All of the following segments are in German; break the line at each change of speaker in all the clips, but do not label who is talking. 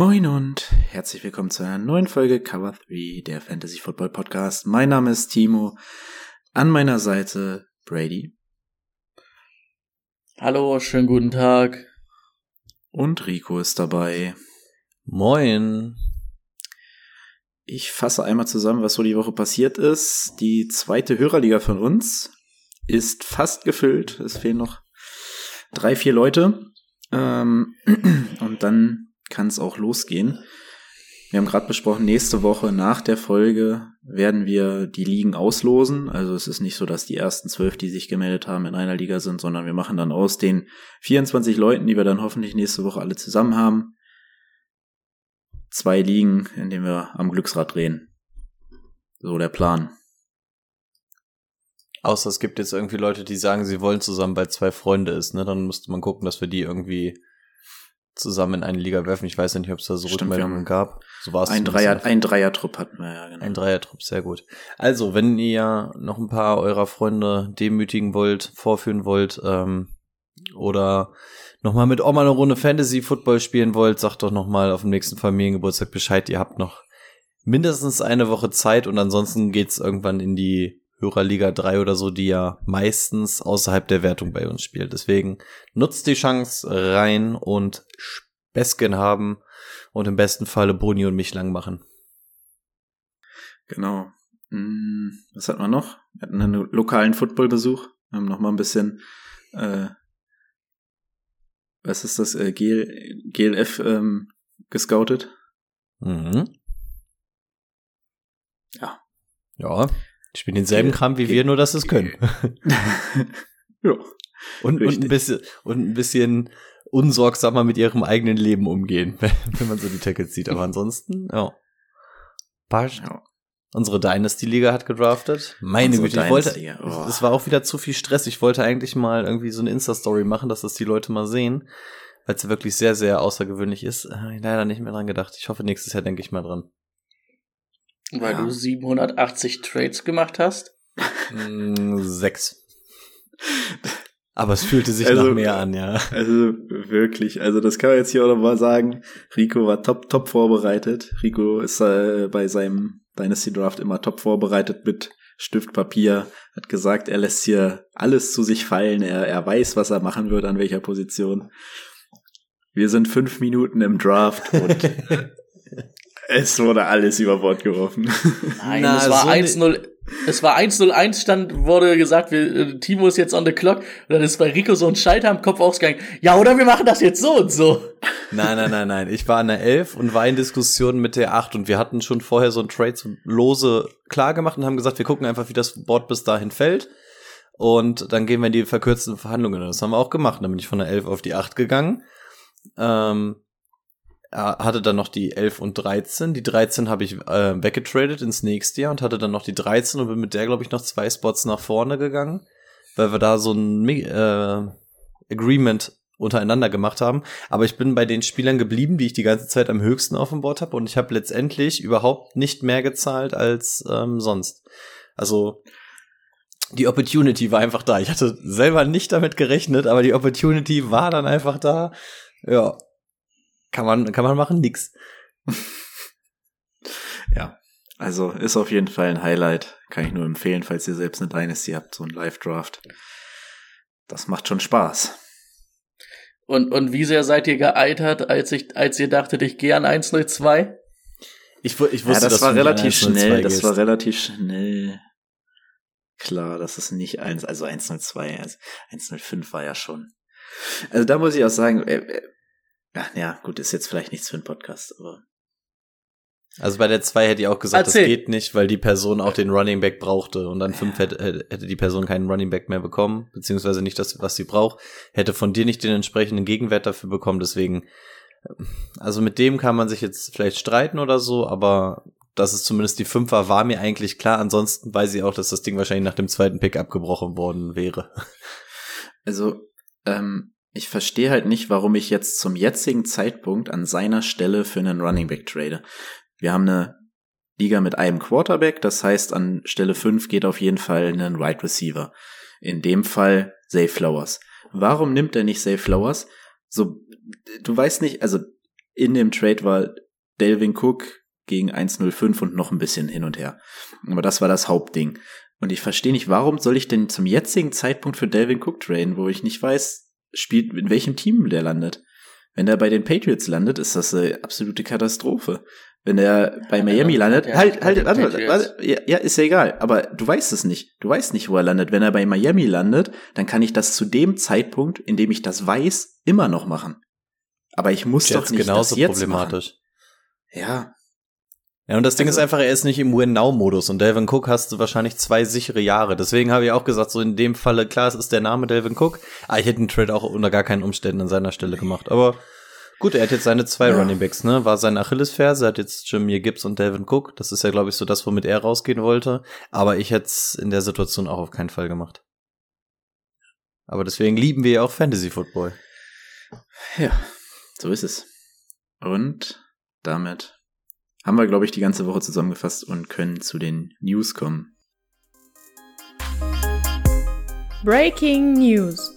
Moin und herzlich willkommen zu einer neuen Folge Cover 3 der Fantasy Football Podcast. Mein Name ist Timo. An meiner Seite Brady.
Hallo, schönen guten Tag.
Und Rico ist dabei.
Moin.
Ich fasse einmal zusammen, was so die Woche passiert ist. Die zweite Hörerliga von uns ist fast gefüllt. Es fehlen noch drei, vier Leute. Ähm, und dann kann es auch losgehen. Wir haben gerade besprochen, nächste Woche nach der Folge werden wir die Ligen auslosen. Also es ist nicht so, dass die ersten zwölf, die sich gemeldet haben, in einer Liga sind, sondern wir machen dann aus den 24 Leuten, die wir dann hoffentlich nächste Woche alle zusammen haben, zwei Ligen, in denen wir am Glücksrad drehen. So der Plan.
Außer es gibt jetzt irgendwie Leute, die sagen, sie wollen zusammen bei zwei Freunde ist, ne? Dann müsste man gucken, dass wir die irgendwie zusammen in eine Liga werfen. Ich weiß nicht, ob es da so
Stimmt,
Rückmeldungen gab. So war es
Ein Dreier, ein Dreier-Trupp hatten wir ja, genau.
Ein Dreier-Trupp, sehr gut. Also, wenn ihr noch ein paar eurer Freunde demütigen wollt, vorführen wollt, ähm, oder nochmal mit Oma eine Runde Fantasy-Football spielen wollt, sagt doch nochmal auf dem nächsten Familiengeburtstag Bescheid. Ihr habt noch mindestens eine Woche Zeit und ansonsten geht's irgendwann in die Hörerliga 3 oder so, die ja meistens außerhalb der Wertung bei uns spielt. Deswegen nutzt die Chance rein und Besken haben und im besten Falle Boni und mich lang machen.
Genau. Hm, Was hatten wir noch? Wir hatten einen lokalen Footballbesuch. Wir haben noch mal ein bisschen, äh, was ist das, äh, GL, GLF ähm, gescoutet.
Mhm.
Ja.
Ja. Die spielen denselben Kram wie wir, nur dass es können.
ja.
Und, und ein bisschen, und ein bisschen unsorgsamer mit ihrem eigenen Leben umgehen, wenn man so die Tackles sieht. Aber ansonsten, ja. Passt.
Ja.
Unsere Dynasty-Liga hat gedraftet. Meine Güte, ich wollte,
oh.
es war auch wieder zu viel Stress. Ich wollte eigentlich mal irgendwie so eine Insta-Story machen, dass das die Leute mal sehen, weil es wirklich sehr, sehr außergewöhnlich ist. Äh, ich leider nicht mehr dran gedacht. Ich hoffe, nächstes Jahr denke ich mal dran.
Weil
Ja.
du 780 Trades gemacht hast?
Mm, Sechs. Aber es fühlte sich
Also,
nach mehr an, ja.
Also wirklich, also das kann man jetzt hier auch noch mal sagen. Rico war top, top vorbereitet. Rico ist äh, bei seinem Dynasty Draft immer top vorbereitet mit Stift, Papier. Hat gesagt, er lässt hier alles zu sich fallen. Er, er weiß, was er machen wird, an welcher Position. Wir sind fünf Minuten im Draft und es wurde alles über Bord geworfen.
Nein,
Na,
es war
so
1-0. Es war 1-0-1 stand, wurde gesagt, wir, äh, Timo ist jetzt on the clock. Und dann ist bei Rico so ein Schalter am Kopf ausgegangen. Ja, oder wir machen das jetzt so und so.
Nein, nein, nein, nein. Ich war an der 11 und war in Diskussion mit der 8 und wir hatten schon vorher so ein Trade so lose klar gemacht und haben gesagt, wir gucken einfach, wie das Board bis dahin fällt. Und dann gehen wir in die verkürzten Verhandlungen. Und Das haben wir auch gemacht. Dann bin ich von der 11 auf die 8 gegangen. Ähm, hatte dann noch die 11 und 13. Die 13 habe ich äh, weggetradet ins nächste Jahr und hatte dann noch die 13 und bin mit der, glaube ich, noch zwei Spots nach vorne gegangen, weil wir da so ein äh, Agreement untereinander gemacht haben. Aber ich bin bei den Spielern geblieben, die ich die ganze Zeit am höchsten auf dem Board habe und ich habe letztendlich überhaupt nicht mehr gezahlt als ähm, sonst. Also die Opportunity war einfach da. Ich hatte selber nicht damit gerechnet, aber die Opportunity war dann einfach da. Ja. Kann man, kann man machen, nix.
ja, also ist auf jeden Fall ein Highlight. Kann ich nur empfehlen, falls ihr selbst eine Dynasty habt, so ein Live-Draft. Das macht schon Spaß.
Und, und wie sehr seid ihr geeitert, als ich, als ihr dachtet, ich gehe an 1-0-2?
Ich, ich
Ja,
wusste,
das
dass
war relativ
an 1-0-2
schnell, das
gehst.
war relativ schnell. Klar, das ist nicht eins, also 102, also 105 war ja schon. Also da muss ich auch sagen, äh, äh, ach ja, gut, ist jetzt vielleicht nichts für einen Podcast, aber
Also bei der 2 hätte ich auch gesagt,
Erzähl.
das geht nicht, weil die Person auch den Running Back brauchte und dann 5 hätte, hätte hätte die Person keinen Running Back mehr bekommen, beziehungsweise nicht das, was sie braucht, hätte von dir nicht den entsprechenden Gegenwert dafür bekommen, deswegen Also mit dem kann man sich jetzt vielleicht streiten oder so, aber dass es zumindest die Fünfer war mir eigentlich klar. Ansonsten weiß ich auch, dass das Ding wahrscheinlich nach dem zweiten Pick abgebrochen worden wäre.
Also, ähm, ich verstehe halt nicht, warum ich jetzt zum jetzigen Zeitpunkt an seiner Stelle für einen Running Back trade. Wir haben eine Liga mit einem Quarterback, das heißt, an Stelle 5 geht auf jeden Fall ein Wide right Receiver. In dem Fall Zay Flowers. Warum nimmt er nicht Zay Flowers? So, du weißt nicht, also in dem Trade war Delvin Cook gegen 1,05 und noch ein bisschen hin und her. Aber das war das Hauptding. Und ich verstehe nicht, warum soll ich denn zum jetzigen Zeitpunkt für Delvin Cook traden, wo ich nicht weiß, spielt, in welchem Team der landet. Wenn er bei den Patriots landet, ist das eine absolute Katastrophe. Wenn er bei Miami landet, halt, halt, warte, warte, ja, ja, ist ja egal, aber du weißt es nicht. Du weißt nicht, wo er landet. Wenn er bei Miami landet, dann kann ich das zu dem Zeitpunkt, in dem ich das weiß, immer noch machen. Aber ich muss Jets doch nicht
genauso
das jetzt
problematisch.
Machen. Ja,
ja, und das Ding also, ist einfach, er ist nicht im Win-Now-Modus und Delvin Cook hast du wahrscheinlich zwei sichere Jahre. Deswegen habe ich auch gesagt, so in dem Falle, klar, es ist der Name Delvin Cook. Ah, ich hätte einen Trade auch unter gar keinen Umständen an seiner Stelle gemacht. Aber gut, er hat jetzt seine zwei ja. Running Backs, ne? War sein Achillesferse, hat jetzt Jameer Gibbs und Delvin Cook. Das ist ja, glaube ich, so das, womit er rausgehen wollte. Aber ich hätte es in der Situation auch auf keinen Fall gemacht. Aber deswegen lieben wir ja auch Fantasy Football.
Ja, so ist es. Und damit haben wir, glaube ich, die ganze Woche zusammengefasst und können zu den News kommen.
Breaking News.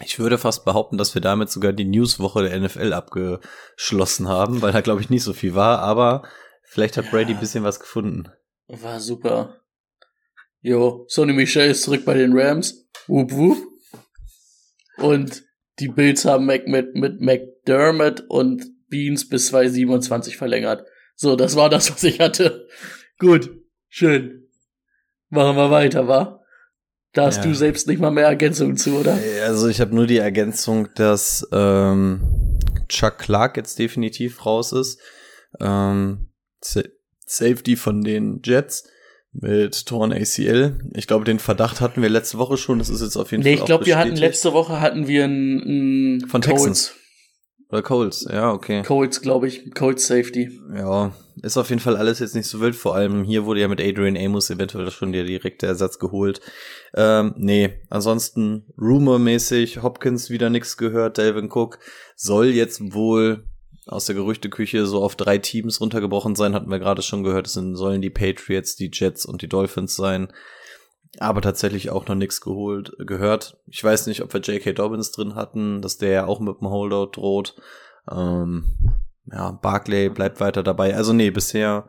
Ich würde fast behaupten, dass wir damit sogar die Newswoche der NFL abgeschlossen haben, weil da glaube ich nicht so viel war, aber vielleicht hat Brady ein bisschen was gefunden.
War super. Jo, Sonny Michel ist zurück bei den Rams. Wup wup. Und die Bills haben Mac mit, mit McDermott und Beans bis 2027 verlängert. So, das war das, was ich hatte. Gut, schön. Machen wir weiter, wa? Da hast ja. du selbst nicht mal mehr Ergänzungen zu, oder?
Also ich habe nur die Ergänzung, dass ähm, Chuck Clark jetzt definitiv raus ist. Ähm, Safety von den Jets mit Torn ACL. Ich glaube, den Verdacht hatten wir letzte Woche schon. Das ist jetzt auf jeden nee,
Fall. Nee, ich glaube, wir hatten letzte Woche hatten wir einen,
einen von Colts. Texans. Oder Colts, ja, okay.
Colts, glaube ich. Colts Safety.
Ja, ist auf jeden Fall alles jetzt nicht so wild. Vor allem hier wurde ja mit Adrian Amos eventuell schon der direkte Ersatz geholt. Ähm, nee, ansonsten Rumor-mäßig, Hopkins wieder nichts gehört. Delvin Cook soll jetzt wohl aus der Gerüchteküche so auf drei Teams runtergebrochen sein, hatten wir gerade schon gehört. Es sollen die Patriots, die Jets und die Dolphins sein. Aber tatsächlich auch noch nichts geholt, gehört. Ich weiß nicht, ob wir J.K. Dobbins drin hatten, dass der ja auch mit dem Holdout droht. Ähm, ja, Barclay bleibt weiter dabei. Also nee, bisher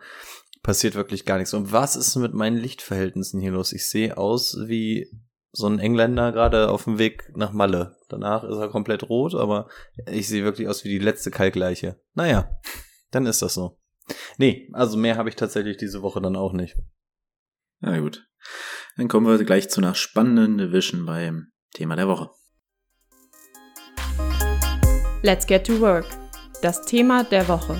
passiert wirklich gar nichts. Und was ist mit meinen Lichtverhältnissen hier los? Ich sehe aus wie so ein Engländer gerade auf dem Weg nach Malle. Danach ist er komplett rot, aber ich sehe wirklich aus wie die letzte Kalkleiche. Naja, dann ist das so. Nee, also mehr habe ich tatsächlich diese Woche dann auch nicht.
Na gut. Dann kommen wir gleich zu einer spannenden Division beim Thema der Woche.
Let's get to work. Das Thema der Woche.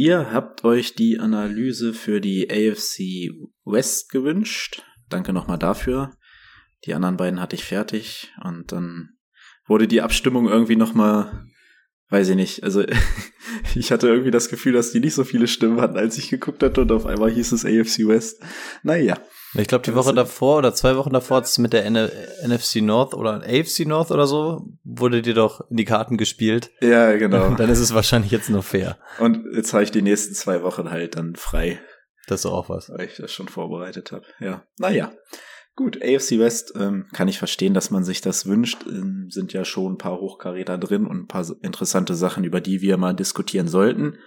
Ihr habt euch die Analyse für die AFC West gewünscht. Danke nochmal dafür. Die anderen beiden hatte ich fertig und dann wurde die Abstimmung irgendwie nochmal, weiß ich nicht, also ich hatte irgendwie das Gefühl, dass die nicht so viele Stimmen hatten, als ich geguckt hatte und auf einmal hieß es AFC West. Naja.
Ich glaube, die Woche davor oder zwei Wochen davor hat es mit der N NFC North oder AFC North oder so, wurde dir doch in die Karten gespielt.
Ja, genau.
dann ist es wahrscheinlich jetzt nur fair.
Und jetzt habe ich die nächsten zwei Wochen halt dann frei.
Das ist auch was.
Weil ich das schon vorbereitet habe. Ja. Naja. Gut, AFC West ähm, kann ich verstehen, dass man sich das wünscht. Ähm, sind ja schon ein paar Hochkaräter drin und ein paar interessante Sachen, über die wir mal diskutieren sollten.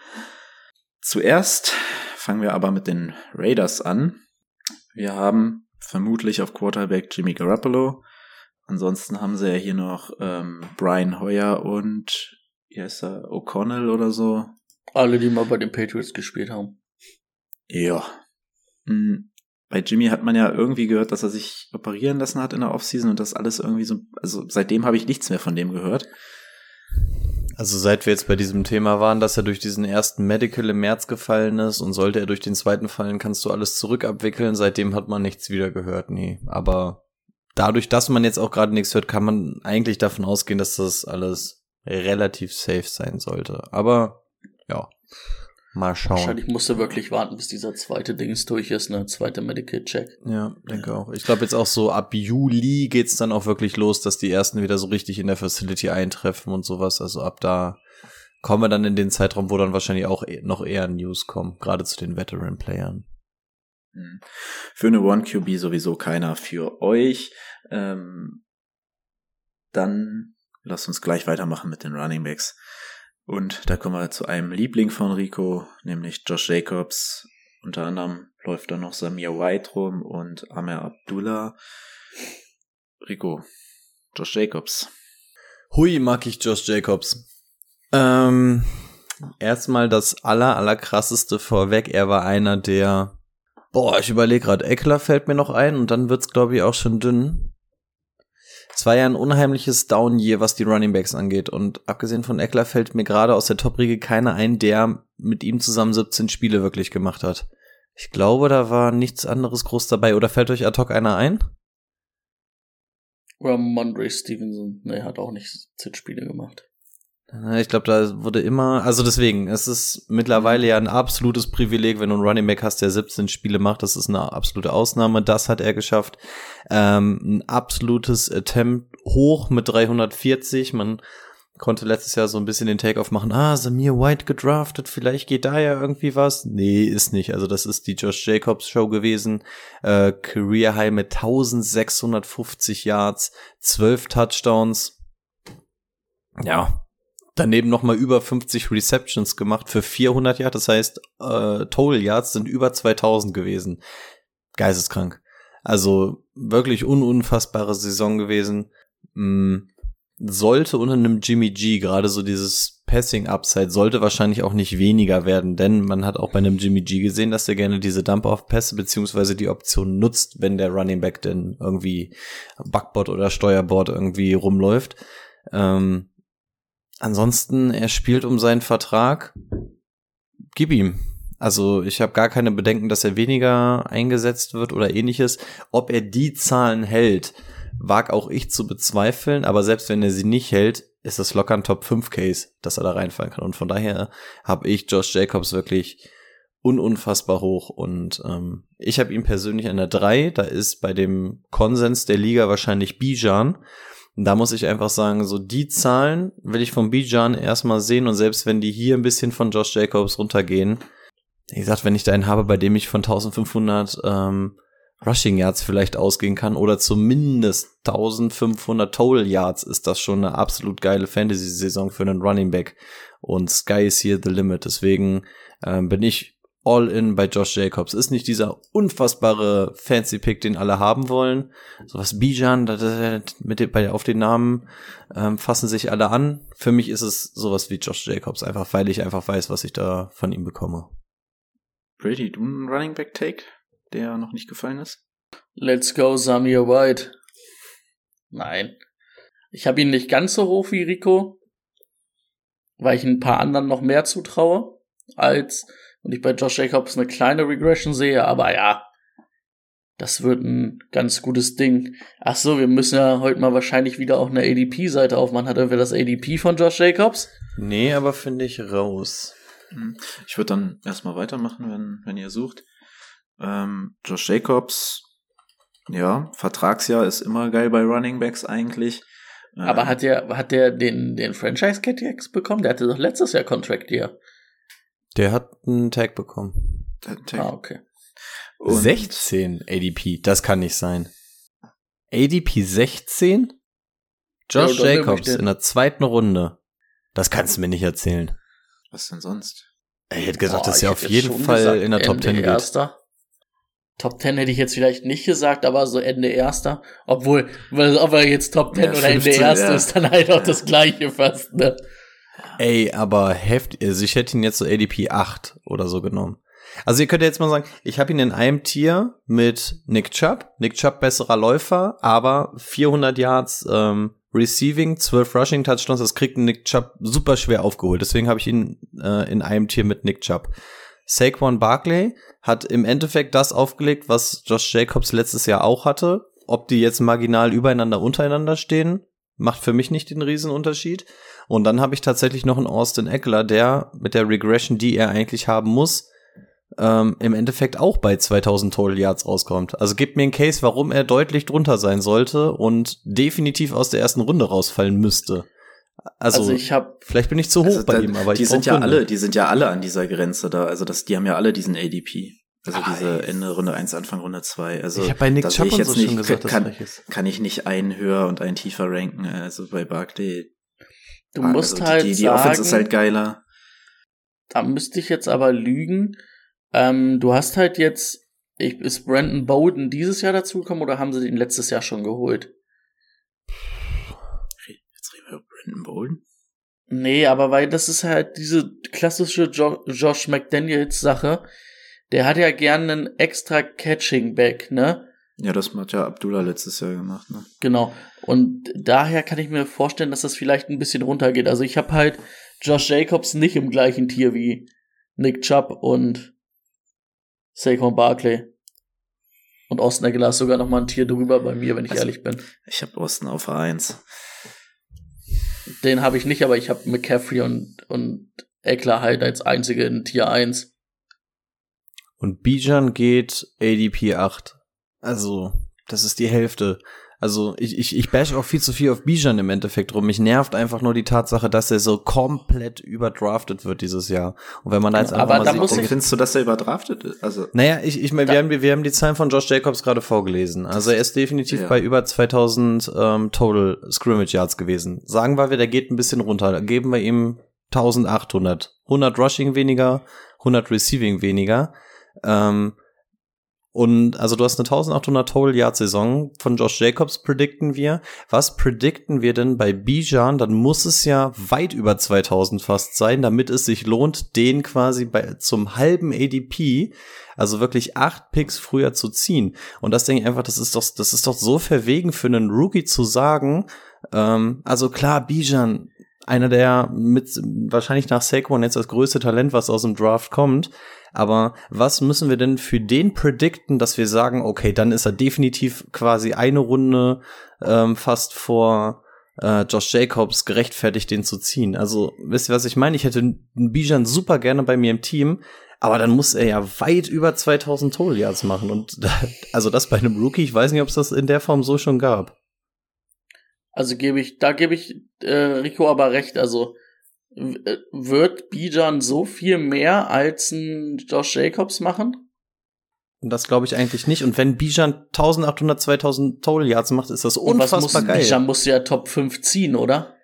Zuerst fangen wir aber mit den Raiders an. Wir haben vermutlich auf Quarterback Jimmy Garoppolo. Ansonsten haben sie ja hier noch ähm, Brian Hoyer und wie heißt er, O'Connell oder so.
Alle, die mal bei den Patriots gespielt haben.
Ja. Hm, bei Jimmy hat man ja irgendwie gehört, dass er sich operieren lassen hat in der Offseason und das alles irgendwie so, also seitdem habe ich nichts mehr von dem gehört.
Also seit wir jetzt bei diesem Thema waren, dass er durch diesen ersten Medical im März gefallen ist und sollte er durch den zweiten fallen, kannst du alles zurückabwickeln. Seitdem hat man nichts wieder gehört, nee. Aber dadurch, dass man jetzt auch gerade nichts hört, kann man eigentlich davon ausgehen, dass das alles relativ safe sein sollte. Aber ja, mal schauen.
Wahrscheinlich musst du wirklich warten, bis dieser zweite Dings durch ist, ne? Zweite Medical Check.
Ja, denke auch. Ich glaube jetzt auch so ab Juli geht's dann auch wirklich los, dass die ersten wieder so richtig in der Facility eintreffen und sowas. Also ab da kommen wir dann in den Zeitraum, wo dann wahrscheinlich auch eh- noch eher News kommen, gerade zu den Veteran-Playern.
Hm. Für eine One QB sowieso keiner für euch. Ähm, dann lasst uns gleich weitermachen mit den Running Backs. Und da kommen wir zu einem Liebling von Rico, nämlich Josh Jacobs. Unter anderem läuft da noch Samir White rum und Amer Abdullah. Rico, Josh Jacobs.
Hui, mag ich Josh Jacobs. Ähm, erstmal das aller, aller krasseste vorweg. Er war einer der, boah, ich überlege gerade, Eckler fällt mir noch ein und dann wird's, glaube ich, auch schon dünn. Es war ja ein unheimliches Down-Year, was die Running Backs angeht. Und abgesehen von Eckler fällt mir gerade aus der Top-Riege keiner ein, der mit ihm zusammen 17 Spiele wirklich gemacht hat. Ich glaube, da war nichts anderes groß dabei. Oder fällt euch ad hoc einer ein?
Ramondre Stevenson, ne, hat auch nicht 10 Spiele gemacht.
Ja, Ich glaube, da wurde immer, also deswegen, es ist mittlerweile ja ein absolutes Privileg, wenn du einen Running Back hast, der 17 Spiele macht. Das ist eine absolute Ausnahme. Das hat er geschafft. Ähm, ein absolutes Attempt hoch mit 340. Man konnte letztes Jahr so ein bisschen den Take-off machen. Ah, Samir White gedraftet. Vielleicht geht da ja irgendwie was. Nee, ist nicht. Also das ist die Josh Jacobs Show gewesen. Äh, Career High mit 1650 Yards, 12 Touchdowns. Ja, daneben noch mal über 50 Receptions gemacht für 400 Yards. Das heißt, äh, Total Yards sind über 2000 gewesen. Geisteskrank. Also wirklich ununfassbare Saison gewesen. Mm, sollte unter einem Jimmy G gerade so dieses Passing Upside sollte wahrscheinlich auch nicht weniger werden, denn man hat auch bei einem Jimmy G gesehen, dass er gerne diese Dump-Off-Pässe beziehungsweise die Option nutzt, wenn der Running Back denn irgendwie Backboard oder Steuerbord irgendwie rumläuft. Ähm, ansonsten, er spielt um seinen Vertrag. Gib ihm. Also ich habe gar keine Bedenken, dass er weniger eingesetzt wird oder ähnliches. Ob er die Zahlen hält, wag auch ich zu bezweifeln, aber selbst wenn er sie nicht hält, ist das locker ein Top 5 Case, dass er da reinfallen kann. Und von daher habe ich Josh Jacobs wirklich ununfassbar hoch und ähm, ich habe ihn persönlich an der 3, da ist bei dem Konsens der Liga wahrscheinlich Bijan. Da muss ich einfach sagen, so die Zahlen will ich von Bijan erstmal sehen und selbst wenn die hier ein bisschen von Josh Jacobs runtergehen, wie gesagt, wenn ich da einen habe, bei dem ich von 1500 ähm, Rushing Yards vielleicht ausgehen kann oder zumindest 1500 Total Yards, ist das schon eine absolut geile Fantasy-Saison für einen Running Back. Und Sky is here the limit. Deswegen ähm, bin ich all in bei Josh Jacobs. Ist nicht dieser unfassbare Fancy Pick, den alle haben wollen. Sowas Bijan, mit dem, bei, auf den Namen ähm, fassen sich alle an. Für mich ist es sowas wie Josh Jacobs, einfach weil ich einfach weiß, was ich da von ihm bekomme.
Brady, du einen Running Back Take, der noch nicht gefallen ist?
Let's go, Samir White. Nein. Ich habe ihn nicht ganz so hoch wie Rico, weil ich ein paar anderen noch mehr zutraue, als und ich bei Josh Jacobs eine kleine Regression sehe, aber ja, das wird ein ganz gutes Ding. Ach so, wir müssen ja heute mal wahrscheinlich wieder auch eine ADP-Seite aufmachen. Hat irgendwer das ADP von Josh Jacobs?
Nee, aber finde ich raus.
Hm. Ich würde dann erstmal weitermachen, wenn, wenn ihr sucht. Ähm, Josh Jacobs, ja, Vertragsjahr ist immer geil bei Running Backs eigentlich. Ähm,
Aber hat der, hat der den, den Franchise-Cat jetzt bekommen? Der hatte doch letztes Jahr Contract hier.
Der hat einen Tag bekommen.
der Tag-
Ah, okay.
und
16 ADP, das kann nicht sein. ADP 16? Josh
Ja,
Jacobs in der zweiten Runde. Das kannst du mir nicht erzählen.
Was denn sonst?
Ich hätte gesagt,
Boah,
dass er auf jeden Fall
gesagt,
in der Top
Ende
10 geht.
Erster. Top 10 hätte ich jetzt vielleicht nicht gesagt, aber so Ende Erster. Obwohl, weil, ob er jetzt Top 10
Ja,
oder Ende
15,
Erster
ja.
ist dann halt auch das Gleiche fast, ne?
Ey, aber heftig, also ich hätte ihn jetzt so ADP 8 oder so genommen. Also ihr könnt jetzt mal sagen, ich habe ihn in einem Tier mit Nick Chubb. Nick Chubb besserer Läufer, aber 400 Yards ähm, Receiving, 12 Rushing Touchdowns, das kriegt Nick Chubb super schwer aufgeholt. Deswegen habe ich ihn äh, in einem Tier mit Nick Chubb. Saquon Barkley hat im Endeffekt das aufgelegt, was Josh Jacobs letztes Jahr auch hatte. Ob die jetzt marginal übereinander, untereinander stehen, macht für mich nicht den Riesenunterschied. Und dann habe ich tatsächlich noch einen Austin Eckler, der mit der Regression, die er eigentlich haben muss, ähm, im Endeffekt auch bei 2000 Total Yards rauskommt. Also gibt mir einen Case, warum er deutlich drunter sein sollte und definitiv aus der ersten Runde rausfallen müsste. Also,
Also ich habe
vielleicht bin ich zu hoch
Also
bei
da-
ihm, aber
die
ich
sind ja
Gründe.
alle, die sind ja alle an dieser Grenze da. Also das, die haben ja alle diesen ADP. Also diese Ende Runde 1, Anfang Runde 2. Also
Ich hab bei Nick Chubb und
jetzt
so
nicht,
schon gesagt, dass
kann,
frech ist.
kann ich nicht einen höher und einen tiefer ranken. Also bei Barkley.
Du musst
also
halt
die, die, die
sagen,
Offense ist halt geiler.
da müsste ich jetzt aber lügen. Ähm, du hast halt jetzt, ich, ist Brandon Bowden dieses Jahr dazugekommen oder haben sie den letztes Jahr schon geholt?
Jetzt reden wir über Brandon Bolden.
Nee, aber weil das ist halt diese klassische jo Josh McDaniels Sache. Der hat ja gerne einen extra Catching Back, ne?
Ja, das hat ja Abdullah letztes Jahr gemacht. Ne?
Genau. Und daher kann ich mir vorstellen, dass das vielleicht ein bisschen runtergeht. Also ich habe halt Josh Jacobs nicht im gleichen Tier wie Nick Chubb und Saquon Barkley. Und Austin Eckler ist sogar noch mal ein Tier drüber bei mir, wenn ich
Also-
ehrlich bin.
Ich habe Austin auf 1.
Den habe ich nicht, aber ich habe McCaffrey und, und Eckler halt als einzige in Tier 1.
Und Bijan geht ADP 8. Also, das ist die Hälfte. Also, ich, ich, ich bash auch viel zu viel auf Bijan im Endeffekt rum. Mich nervt einfach nur die Tatsache, dass er so komplett überdraftet wird dieses Jahr. Und wenn man da jetzt einfach
Aber
mal sieht,
muss
findest du, dass er überdraftet ist? Also,
Naja, ich, ich meine, wir haben, wir haben die Zahlen von Josh Jacobs gerade vorgelesen. Also er ist definitiv
Ja.
bei über 2000 ähm, Total Scrimmage Yards gewesen. Sagen wir, der geht ein bisschen runter. Geben wir ihm 1800. 100 Rushing weniger, 100 Receiving weniger. Ähm, und also du hast eine 1800 Total Yard Saison von Josh Jacobs predikten wir. Was predikten wir denn bei Bijan? Dann muss es ja weit über 2000 fast sein, damit es sich lohnt, den quasi bei, zum halben ADP, also wirklich acht Picks früher zu ziehen. Und das denke ich einfach, das ist doch, das ist doch so verwegen für einen Rookie zu sagen, ähm, also klar, Bijan, einer der mit wahrscheinlich nach Saquon jetzt das größte Talent, was aus dem Draft kommt. Aber was müssen wir denn für den predikten, dass wir sagen, okay, dann ist er definitiv quasi eine Runde ähm, fast vor äh, Josh Jacobs gerechtfertigt, den zu ziehen. Also, wisst ihr, was ich meine? Ich hätte Bijan super gerne bei mir im Team, aber dann muss er ja weit über 2000 Total Yards machen. Und also das bei einem Rookie, ich weiß nicht, ob es das in der Form so schon gab.
Also gebe ich, da gebe ich äh, Rico aber recht. Also äh, wird Bijan so viel mehr als ein Josh Jacobs machen?
Und das glaube ich eigentlich nicht. Und wenn Bijan 1800, 2000 Total Yards macht, ist das
Und was muss
unfassbar geil.
Bijan muss ja Top 5 ziehen, oder?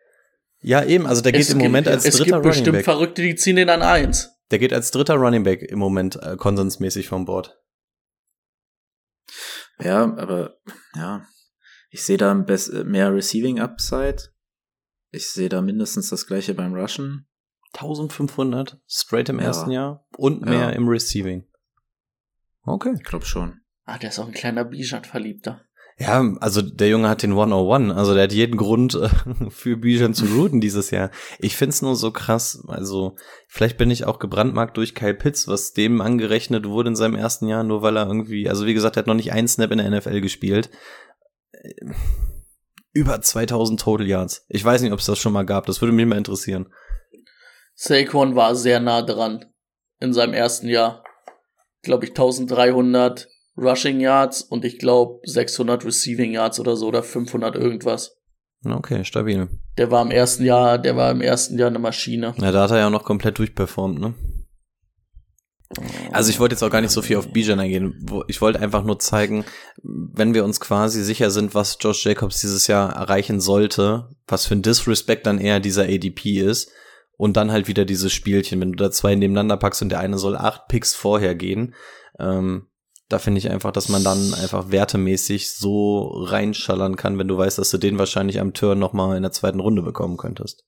Ja, eben. Also der geht
es
im
gibt,
Moment als
es
dritter
gibt
Running
bestimmt
Back.
Verrückte, die ziehen den an 1.
Der geht als dritter Running Back im Moment äh, konsensmäßig vom Board.
ja, aber ja, ich sehe da äh, mehr Receiving Upside. Ich sehe da mindestens das gleiche beim Rushen.
1500 straight im
Ja.
ersten Jahr und
Ja.
mehr im Receiving. Okay.
Ich glaube schon.
Ah, der ist auch ein kleiner Bijan-Verliebter.
Ja, also der Junge hat den 101, also der hat jeden Grund äh, für Bijan zu routen dieses Jahr. Ich find's nur so krass, also vielleicht bin ich auch gebrandmarkt durch Kyle Pitts, was dem angerechnet wurde in seinem ersten Jahr, nur weil er irgendwie, also wie gesagt, er hat noch nicht einen Snap in der NFL gespielt. Äh, Über 2000 Total Yards. Ich weiß nicht, ob es das schon mal gab, das würde mich mal interessieren.
Saquon war sehr nah dran in seinem ersten Jahr. Glaube ich 1300 Rushing Yards und ich glaube 600 Receiving Yards oder so oder 500 irgendwas.
Okay, stabil.
Der war im ersten Jahr, der war im ersten Jahr eine Maschine.
Ja, da hat er ja auch noch komplett durchperformt, ne? Also ich wollte jetzt auch gar nicht so viel auf Bijan eingehen. Ich wollte einfach nur zeigen, wenn wir uns quasi sicher sind, was Josh Jacobs dieses Jahr erreichen sollte, was für ein Disrespect dann eher dieser ADP ist und dann halt wieder dieses Spielchen, wenn du da zwei nebeneinander packst und der eine soll acht Picks vorher gehen, ähm, da finde ich einfach, dass man dann einfach wertemäßig so reinschallern kann, wenn du weißt, dass du den wahrscheinlich am Turn nochmal in der zweiten Runde bekommen könntest.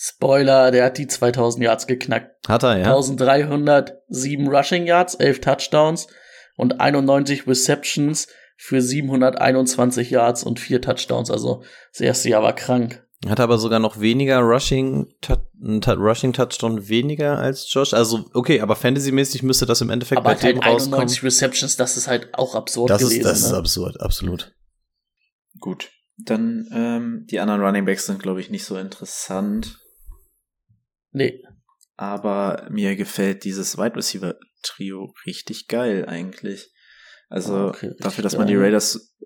Spoiler, der hat die 2000 Yards geknackt.
Hat er, ja?
1307 Rushing Yards, 11 Touchdowns und 91 Receptions für 721 Yards und vier Touchdowns. Also das erste Jahr war krank.
Hat aber sogar noch weniger Rushing, Rushing Touchdown weniger als Josh. Also, okay, aber Fantasy-mäßig müsste das im Endeffekt
aber
bei
halt
dem
91
rauskommen.
Receptions, das ist halt auch absurd
Das
gewesen.
ist, das ist
ne?
absurd, absolut.
Gut. Dann ähm, die anderen Running Backs sind, glaube ich, nicht so interessant.
Nee.
Aber mir gefällt dieses Wide Receiver Trio richtig geil eigentlich. Also
Okay, richtig
dafür, dass man die. Raiders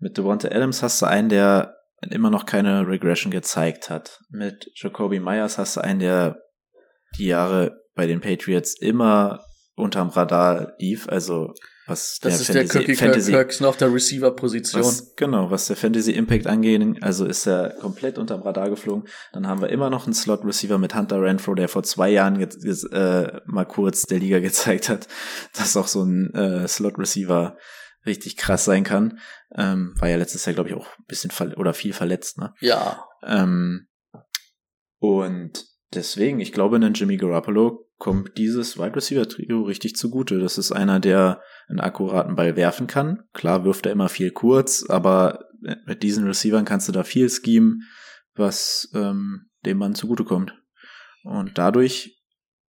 mit Devonta Adams hast du einen, der immer noch keine Regression gezeigt hat. Mit Jacoby Myers hast du einen, der die Jahre bei den Patriots immer unterm Radar lief. Also was
Das
der
ist der Cookie
Fantasy
Kirksen auf der Receiver-Position.
was, genau, was der Fantasy Impact angeht, also ist er komplett unterm Radar geflogen. Dann haben wir immer noch einen Slot Receiver mit Hunter Renfro, der vor zwei Jahren äh, mal kurz der Liga gezeigt hat, dass auch so ein äh, Slot Receiver richtig krass sein kann. Ähm, war ja letztes Jahr, glaube ich, auch ein bisschen ver oder viel verletzt, ne?
Ja.
Ähm, und deswegen, ich glaube, einen Jimmy Garoppolo kommt dieses Wide Receiver Trio richtig zugute. Das ist einer, der einen akkuraten Ball werfen kann. Klar wirft er immer viel kurz, aber mit diesen Receivern kannst du da viel schemen, was ähm, dem Mann zugutekommt. Und dadurch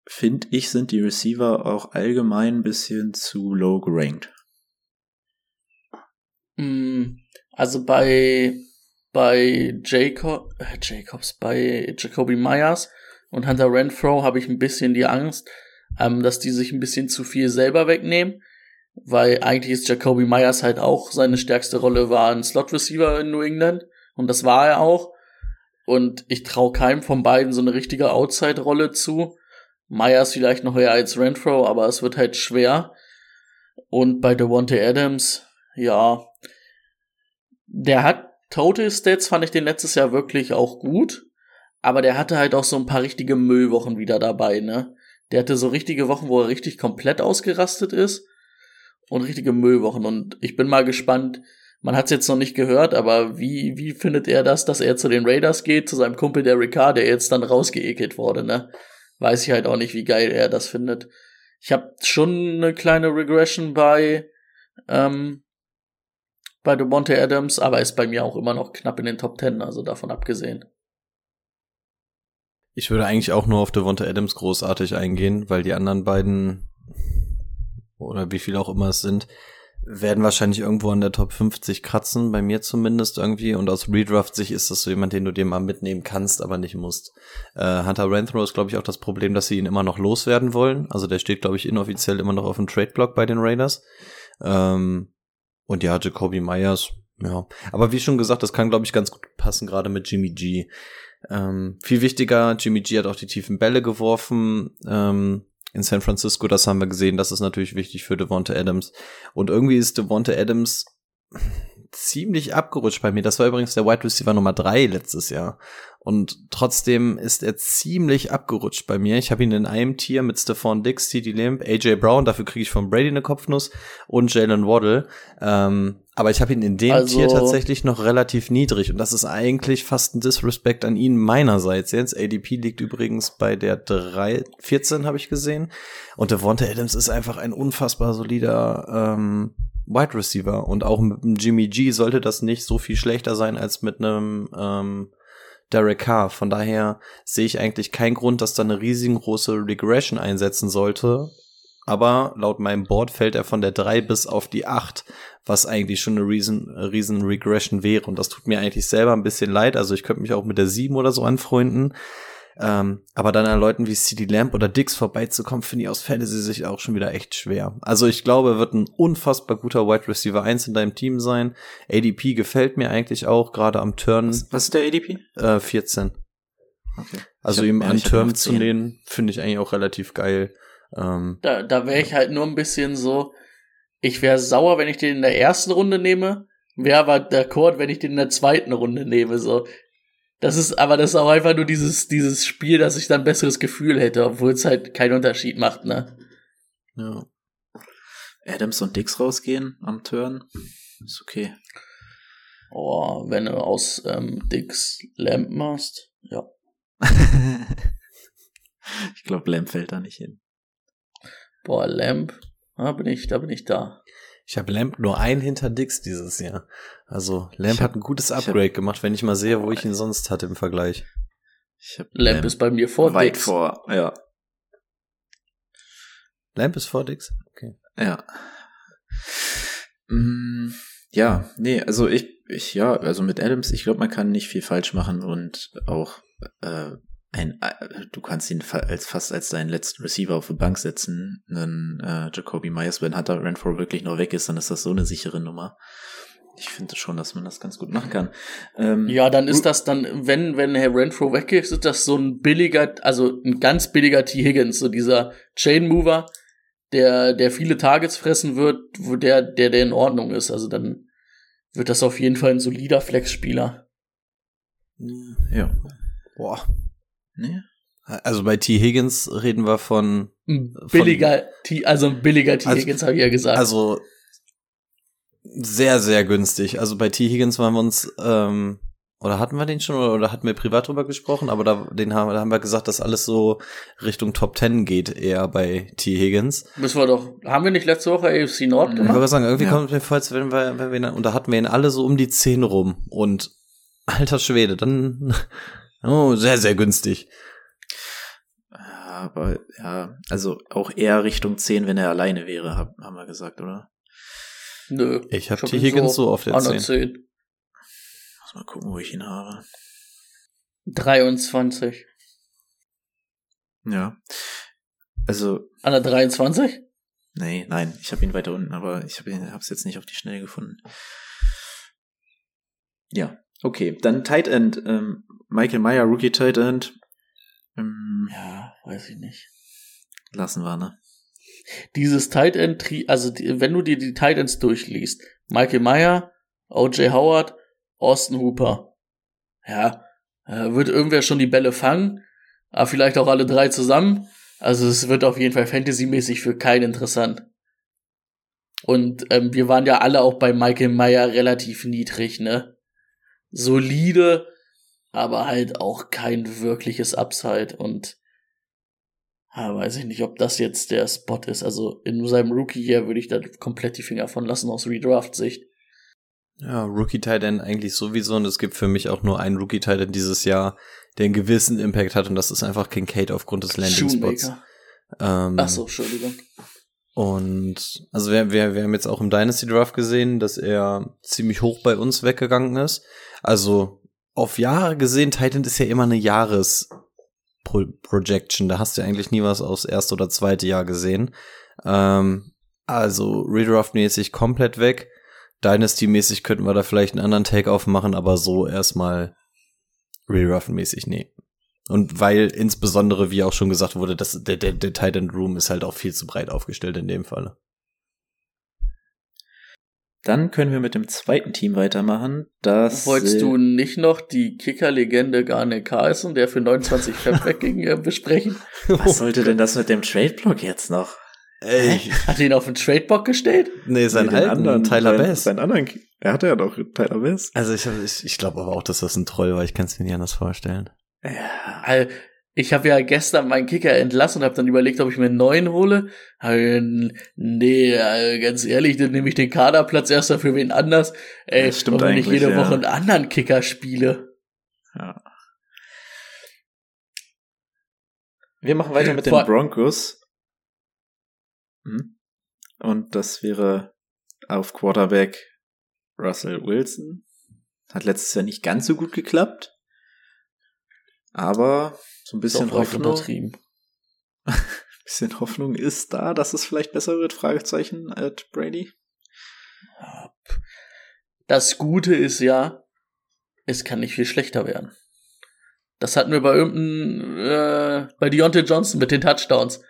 finde ich, sind die Receiver auch allgemein ein bisschen zu low gerankt.
Mm, Also bei, bei Jacob, äh, Jacobs, bei Jacoby Myers und Hunter Renfro habe ich ein bisschen die Angst, ähm, dass die sich ein bisschen zu viel selber wegnehmen. Weil eigentlich ist Jacoby Myers halt auch seine stärkste Rolle war ein Slot Receiver in New England. Und das war er auch. Und ich traue keinem von beiden so eine richtige Outside-Rolle zu. Myers vielleicht noch eher als Renfro, aber es wird halt schwer. Und bei Devontae Adams, ja, der hat Total Stats, fand ich den letztes Jahr wirklich auch gut. Aber der hatte halt auch so ein paar richtige Müllwochen wieder dabei, ne? Der hatte so richtige Wochen, wo er richtig komplett ausgerastet ist. Und richtige Müllwochen. Und ich bin mal gespannt, man hat es jetzt noch nicht gehört, aber wie, wie findet er das, dass er zu den Raiders geht, zu seinem Kumpel Derek Carr, der jetzt dann rausgeekelt wurde, ne? Weiß ich halt auch nicht, wie geil er das findet. Ich habe schon eine kleine Regression bei, ähm, bei Devontae Adams, aber ist bei mir auch immer noch knapp in den Top Ten, also davon abgesehen.
Ich würde eigentlich auch nur auf Devonta Adams großartig eingehen, weil die anderen beiden oder wie viel auch immer es sind, werden wahrscheinlich irgendwo an der Top 50 kratzen, bei mir zumindest irgendwie. Und aus Redraft-Sicht ist das so jemand, den du dir mal mitnehmen kannst, aber nicht musst. Äh, Hunter Renthro ist, glaube ich, auch das Problem, dass sie ihn immer noch loswerden wollen. Also der steht, glaube ich, inoffiziell immer noch auf dem Trade-Block bei den Raiders. Ähm, und ja, Jacoby Myers, ja. Aber wie schon gesagt, das kann, glaube ich, ganz gut passen, gerade mit Jimmy G. Ähm, viel wichtiger, Jimmy G hat auch die tiefen Bälle geworfen. Ähm, in San Francisco, das haben wir gesehen, das ist natürlich wichtig für Devonta Adams. Und irgendwie ist Devonta Adams ziemlich abgerutscht bei mir. Das war übrigens der Wide Receiver Nummer drei letztes Jahr. Und trotzdem ist er ziemlich abgerutscht bei mir. Ich habe ihn in einem Tier mit Stephon Diggs, CD Lamb, AJ Brown, dafür kriege ich von Brady eine Kopfnuss und Jalen Waddle. Ähm, aber ich habe ihn in dem
Also-
Tier tatsächlich noch relativ niedrig. Und das ist eigentlich fast ein Disrespect an ihn meinerseits jetzt. ADP liegt übrigens bei der 3, 14 habe ich gesehen. Und Devonta Adams ist einfach ein unfassbar solider ähm, Wide Receiver. Und auch mit dem Jimmy G sollte das nicht so viel schlechter sein als mit einem ähm, Derek Carr. Von daher sehe ich eigentlich keinen Grund, dass da eine riesengroße Regression einsetzen sollte. Aber laut meinem Board fällt er von der 3 bis auf die 8, was eigentlich schon eine riesen, riesen Regression wäre. Und das tut mir eigentlich selber ein bisschen leid. Also ich könnte mich auch mit der 7 oder so anfreunden. Ähm, aber dann an Leuten wie CD Lamp oder Dix vorbeizukommen, finde ich aus Fantasy-Sicht auch schon wieder echt schwer. Also ich glaube, er wird ein unfassbar guter Wide Receiver 1 in deinem Team sein. ADP gefällt mir eigentlich auch, gerade am Turn
Was, was ist der ADP?
äh, 14.
Okay.
Also ihm an Turn zu
10.
nehmen, finde ich eigentlich auch relativ geil. Ähm,
Da, da wäre ich halt nur ein bisschen so, ich wäre sauer, wenn ich den in der ersten Runde nehme, wäre aber d'accord, wenn ich den in der zweiten Runde nehme, so. Das ist, aber das ist auch einfach nur dieses, dieses Spiel, dass ich dann ein besseres Gefühl hätte, obwohl es halt keinen Unterschied macht, ne?
ja.
Adams und Dix rausgehen am Turn. Ist okay.
Oh, wenn du aus ähm, Dix Lamp machst, ja.
ich glaube, Lamb fällt da nicht hin.
Boah, Lamp, da bin ich, da bin ich da.
Ich habe Lamp nur ein hinter Dix dieses Jahr. Also Lamp
hab-
hat ein gutes
ich hab-
Upgrade gemacht, wenn ich mal sehe, wo ich ihn sonst hatte im Vergleich.
Ich hab
Lamp ist bei mir vor
weit
Dix.
vor, ja.
Lamp ist vor Dix? Okay.
Ja. Mm, ja, nee, also ich, ich, ja, also mit Adams, ich glaube, man kann nicht viel falsch machen und auch äh, ein, äh, du kannst ihn als fast als deinen letzten Receiver auf die Bank setzen, einen äh, Jacoby Myers, wenn Hunter Renfro wirklich noch weg ist, dann ist das so eine sichere Nummer. Ich finde schon, dass man das ganz gut machen kann. Ähm,
Ja, dann ist das dann, wenn, wenn Herr Renfro weg ist, ist das so ein billiger, also ein ganz billiger T. Higgins, so dieser Chain Mover, der, der viele Targets fressen wird, wo der, der, der in Ordnung ist. Also dann wird das auf jeden Fall ein solider Flex-Spieler.
Ja.
Boah.
Nee.
Also bei T. Higgins reden wir von,
Ein billiger T, also ein billiger T.
Also-
Higgins, habe ich ja gesagt.
also sehr, sehr günstig. Also bei T. Higgins waren wir uns, ähm, oder hatten wir den schon oder, oder hatten wir privat drüber gesprochen, aber da, den haben, da haben wir gesagt, dass alles so Richtung Top 10 geht, eher bei T. Higgins.
Müssen wir doch, haben wir nicht letzte Woche AFC Nord
Ich
gemacht?
wollte sagen, irgendwie
Ja.
kommt mir vor, als wenn wir, wenn wir, ihn- und da hatten wir ihn alle so um die 10 rum. Und alter Schwede, dann, oh, sehr, sehr günstig.
Aber ja, also auch eher Richtung 10, wenn er alleine wäre, hab, haben wir gesagt, oder?
Nö.
Ich habe
ihn
Higgins so auf der
an der
10.
10.
Muss mal gucken, wo ich ihn habe.
23.
Ja. Also,
An der 23?
nee, nein, ich habe ihn weiter unten, aber ich habe es jetzt nicht auf die Schnelle gefunden. Ja, okay. Dann Tight End. Ähm, Michael Meyer, Rookie Tight End. Ähm,
Ja, weiß ich nicht.
lassen wir, ne?
Dieses Tight End, also die, wenn du dir die Tight Ends durchliest, Michael Meyer, O.J. Howard, Austin Hooper. Ja, äh, wird irgendwer schon die Bälle fangen, aber vielleicht auch alle drei zusammen. Also es wird auf jeden Fall fantasymäßig für keinen interessant. Und ähm, wir waren ja alle auch bei Michael Meyer relativ niedrig, ne? Solide, aber halt auch kein wirkliches Upside und ja, weiß ich nicht, ob das jetzt der Spot ist. Also in seinem Rookie-Jahr würde ich da komplett die Finger von lassen aus Redraft-Sicht.
Ja, Rookie Tight End eigentlich sowieso. Und es gibt für mich auch nur einen Rookie Tight End dieses Jahr, der einen gewissen Impact hat. Und das ist einfach Kincaid aufgrund des Landing Spots. Ähm,
Ach so, Entschuldigung.
Und also wir, wir, wir haben jetzt auch im Dynasty Draft gesehen, dass er ziemlich hoch bei uns weggegangen ist. Also auf Jahre gesehen, Titan ist ja immer eine Jahres Pro Projection. Da hast du eigentlich nie was aufs erste oder zweite Jahr gesehen. Ähm, also Redraft-mäßig komplett weg. Dynasty-mäßig könnten wir da vielleicht einen anderen Take-off machen, aber so erstmal Redraft-mäßig, nee. Und weil insbesondere, wie auch schon gesagt wurde, dass der, der, der Titan Room ist halt auch viel zu breit aufgestellt in dem Fall.
Dann können wir mit dem zweiten Team weitermachen. Das
Wolltest
äh,
du nicht noch die Kicker-Legende Garne Carlson, der für 29 Fab wegging, äh, besprechen?
Was sollte denn das mit dem Trade-Block jetzt noch?
Ey,
Hat ihn auf den Trade-Bock gestellt?
nee, sein
Nee,
alten Tyler
sein,
Bass.
Seinen anderen, er hatte ja doch Tyler Bass.
Also ich, ich, ich glaube aber auch, dass das ein Troll war. Ich kann es mir nicht anders vorstellen.
Ja.
Ich habe ja gestern meinen Kicker entlassen und habe dann überlegt, ob ich mir einen neuen hole. Nee, ganz ehrlich, dann nehme ich den Kaderplatz erst für wen anders. Ey,
Das stimmt
wenn ich jede
ja.
Woche einen anderen Kicker spiele.
ja. Wir machen weiter mit den Broncos. Hm? Und das wäre auf Quarterback Russell Wilson. Hat letztes Jahr nicht ganz so gut geklappt. Aber so ein bisschen Hoffnung, bisschen Hoffnung ist da, dass es vielleicht besser wird, Fragezeichen at Brady.
Das Gute ist ja, es kann nicht viel schlechter werden. Das hatten wir bei irgendeinem, äh, bei Deontay Johnson mit den Touchdowns.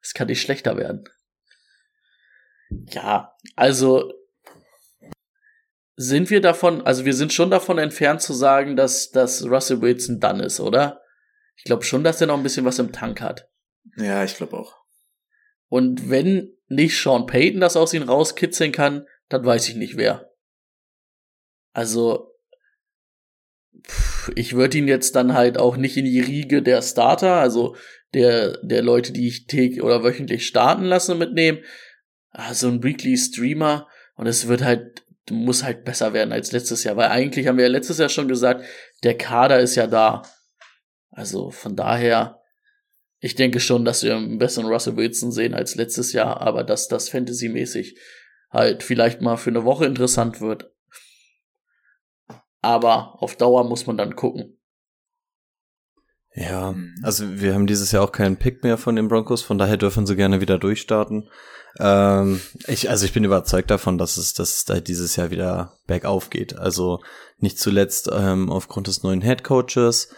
Es kann nicht schlechter werden. Ja, also sind wir davon, also wir sind schon davon entfernt zu sagen, dass, dass Russell Wilson dann ist, oder? Ich glaube schon, dass er noch ein bisschen was im Tank hat.
Ja, ich glaube auch.
Und wenn nicht Sean Payton das aus ihm rauskitzeln kann, dann weiß ich nicht wer. Also, ich würde ihn jetzt dann halt auch nicht in die Riege der Starter, also der, der Leute, die ich täglich oder wöchentlich starten lasse, mitnehmen. Ah, so ein Weekly Streamer, Und es wird halt, muss halt besser werden als letztes Jahr, weil eigentlich haben wir ja letztes Jahr schon gesagt, der Kader ist ja da. Also von daher, ich denke schon, dass wir einen besseren Russell Wilson sehen als letztes Jahr, aber dass das Fantasy-mäßig halt vielleicht mal für eine Woche interessant wird. Aber auf Dauer muss man dann gucken.
Ja, also wir haben dieses Jahr auch keinen Pick mehr von den Broncos, von daher dürfen sie gerne wieder durchstarten. Ähm, ich, also ich bin überzeugt davon, dass es, dass es da dieses Jahr wieder bergauf geht. Also nicht zuletzt ähm, aufgrund des neuen Head Coaches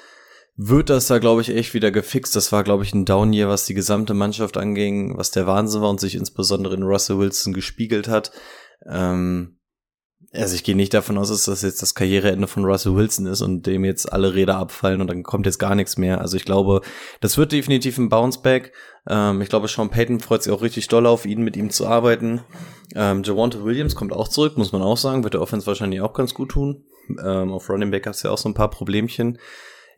wird das da, glaube ich, echt wieder gefixt. Das war, glaube ich, ein Down-Year, was die gesamte Mannschaft anging, was der Wahnsinn war und sich insbesondere in Russell Wilson gespiegelt hat. Ähm, also ich gehe nicht davon aus, dass das jetzt das Karriereende von Russell Wilson ist und dem jetzt alle Räder abfallen und dann kommt jetzt gar nichts mehr. Also ich glaube, das wird definitiv ein Bounceback. Ähm, ich glaube, Sean Payton freut sich auch richtig doll auf ihn, mit ihm zu arbeiten. Ähm, Javante Williams kommt auch zurück, muss man auch sagen, wird der Offense wahrscheinlich auch ganz gut tun. Ähm, auf Running Back gab's ja auch so ein paar Problemchen.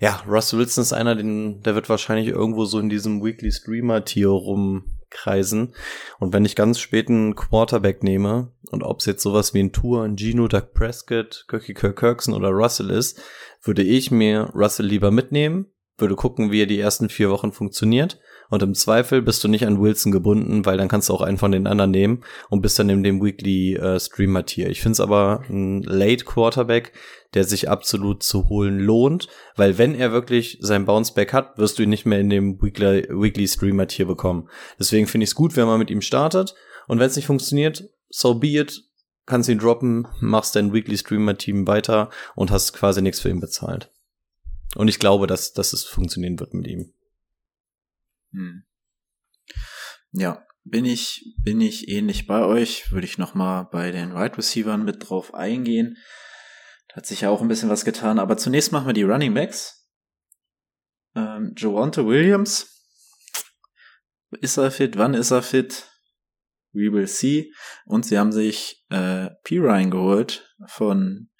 Ja, Russell Wilson ist einer, den, der wird wahrscheinlich irgendwo so in diesem Weekly Streamer Tier rumkreisen. Und wenn ich ganz spät einen Quarterback nehme und ob es jetzt sowas wie ein Tour, ein Gino, Doug Prescott, Kirky Kirk Kirkson oder Russell ist, würde ich mir Russell lieber mitnehmen, würde gucken, wie er die ersten vier Wochen funktioniert. Und im Zweifel bist du nicht an Wilson gebunden, weil dann kannst du auch einen von den anderen nehmen und bist dann in dem Weekly äh, Streamer Tier. Ich finde es aber ein Late Quarterback, der sich absolut zu holen lohnt, weil wenn er wirklich sein Bounceback hat, wirst du ihn nicht mehr in dem Weekly, Weekly Streamer Tier bekommen. Deswegen finde ich es gut, wenn man mit ihm startet. Und wenn es nicht funktioniert, so be it, kannst ihn droppen, machst dein Weekly Streamer Team weiter und hast quasi nichts für ihn bezahlt. Und ich glaube, dass, dass es funktionieren wird mit ihm.
Hm. Ja, bin ich, bin ich ähnlich bei euch, würde ich nochmal bei den Wide right Receivers mit drauf eingehen. Da hat sich ja auch ein bisschen was getan, aber zunächst machen wir die Running Backs. Ähm, Joante Williams. Ist er fit? Wann ist er fit? We will see. Und sie haben sich äh. Ryan geholt von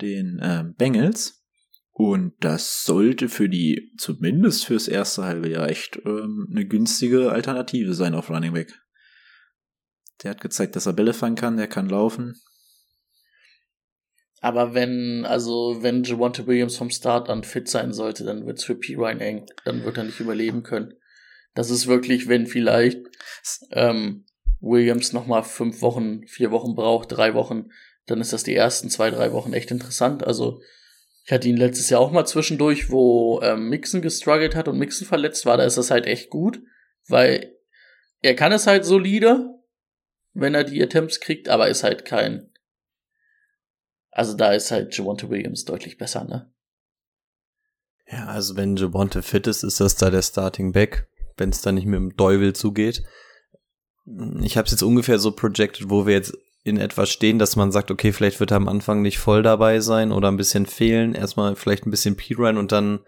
den äh, Bengals. Und das sollte für die, zumindest fürs erste halbe Jahr, echt ähm, eine günstige Alternative sein auf Running Back. Der hat gezeigt, dass er Bälle fangen kann, der kann laufen.
Aber wenn, also, wenn Javante Williams vom Start an fit sein sollte, dann wird's für P. Ryan eng. Dann wird er nicht überleben können. Das ist wirklich, wenn vielleicht ähm, Williams nochmal fünf Wochen, vier Wochen braucht, drei Wochen, dann ist das die ersten zwei, drei Wochen echt interessant. Also ich hatte ihn letztes Jahr auch mal zwischendurch, wo ähm, Mixon gestruggelt hat und Mixon verletzt war. Da ist das halt echt gut, weil er kann es halt solide, wenn er die Attempts kriegt, aber ist halt kein. Also da ist halt Javonte Williams deutlich besser, ne?
Ja, also wenn Javonte fit ist, ist das da der Starting Back, wenn es da nicht mit dem Teufel zugeht. Ich habe es jetzt ungefähr so projected, wo wir jetzt in etwas stehen, dass man sagt, okay, vielleicht wird er am Anfang nicht voll dabei sein oder ein bisschen fehlen. Erstmal vielleicht ein bisschen P-Run und dann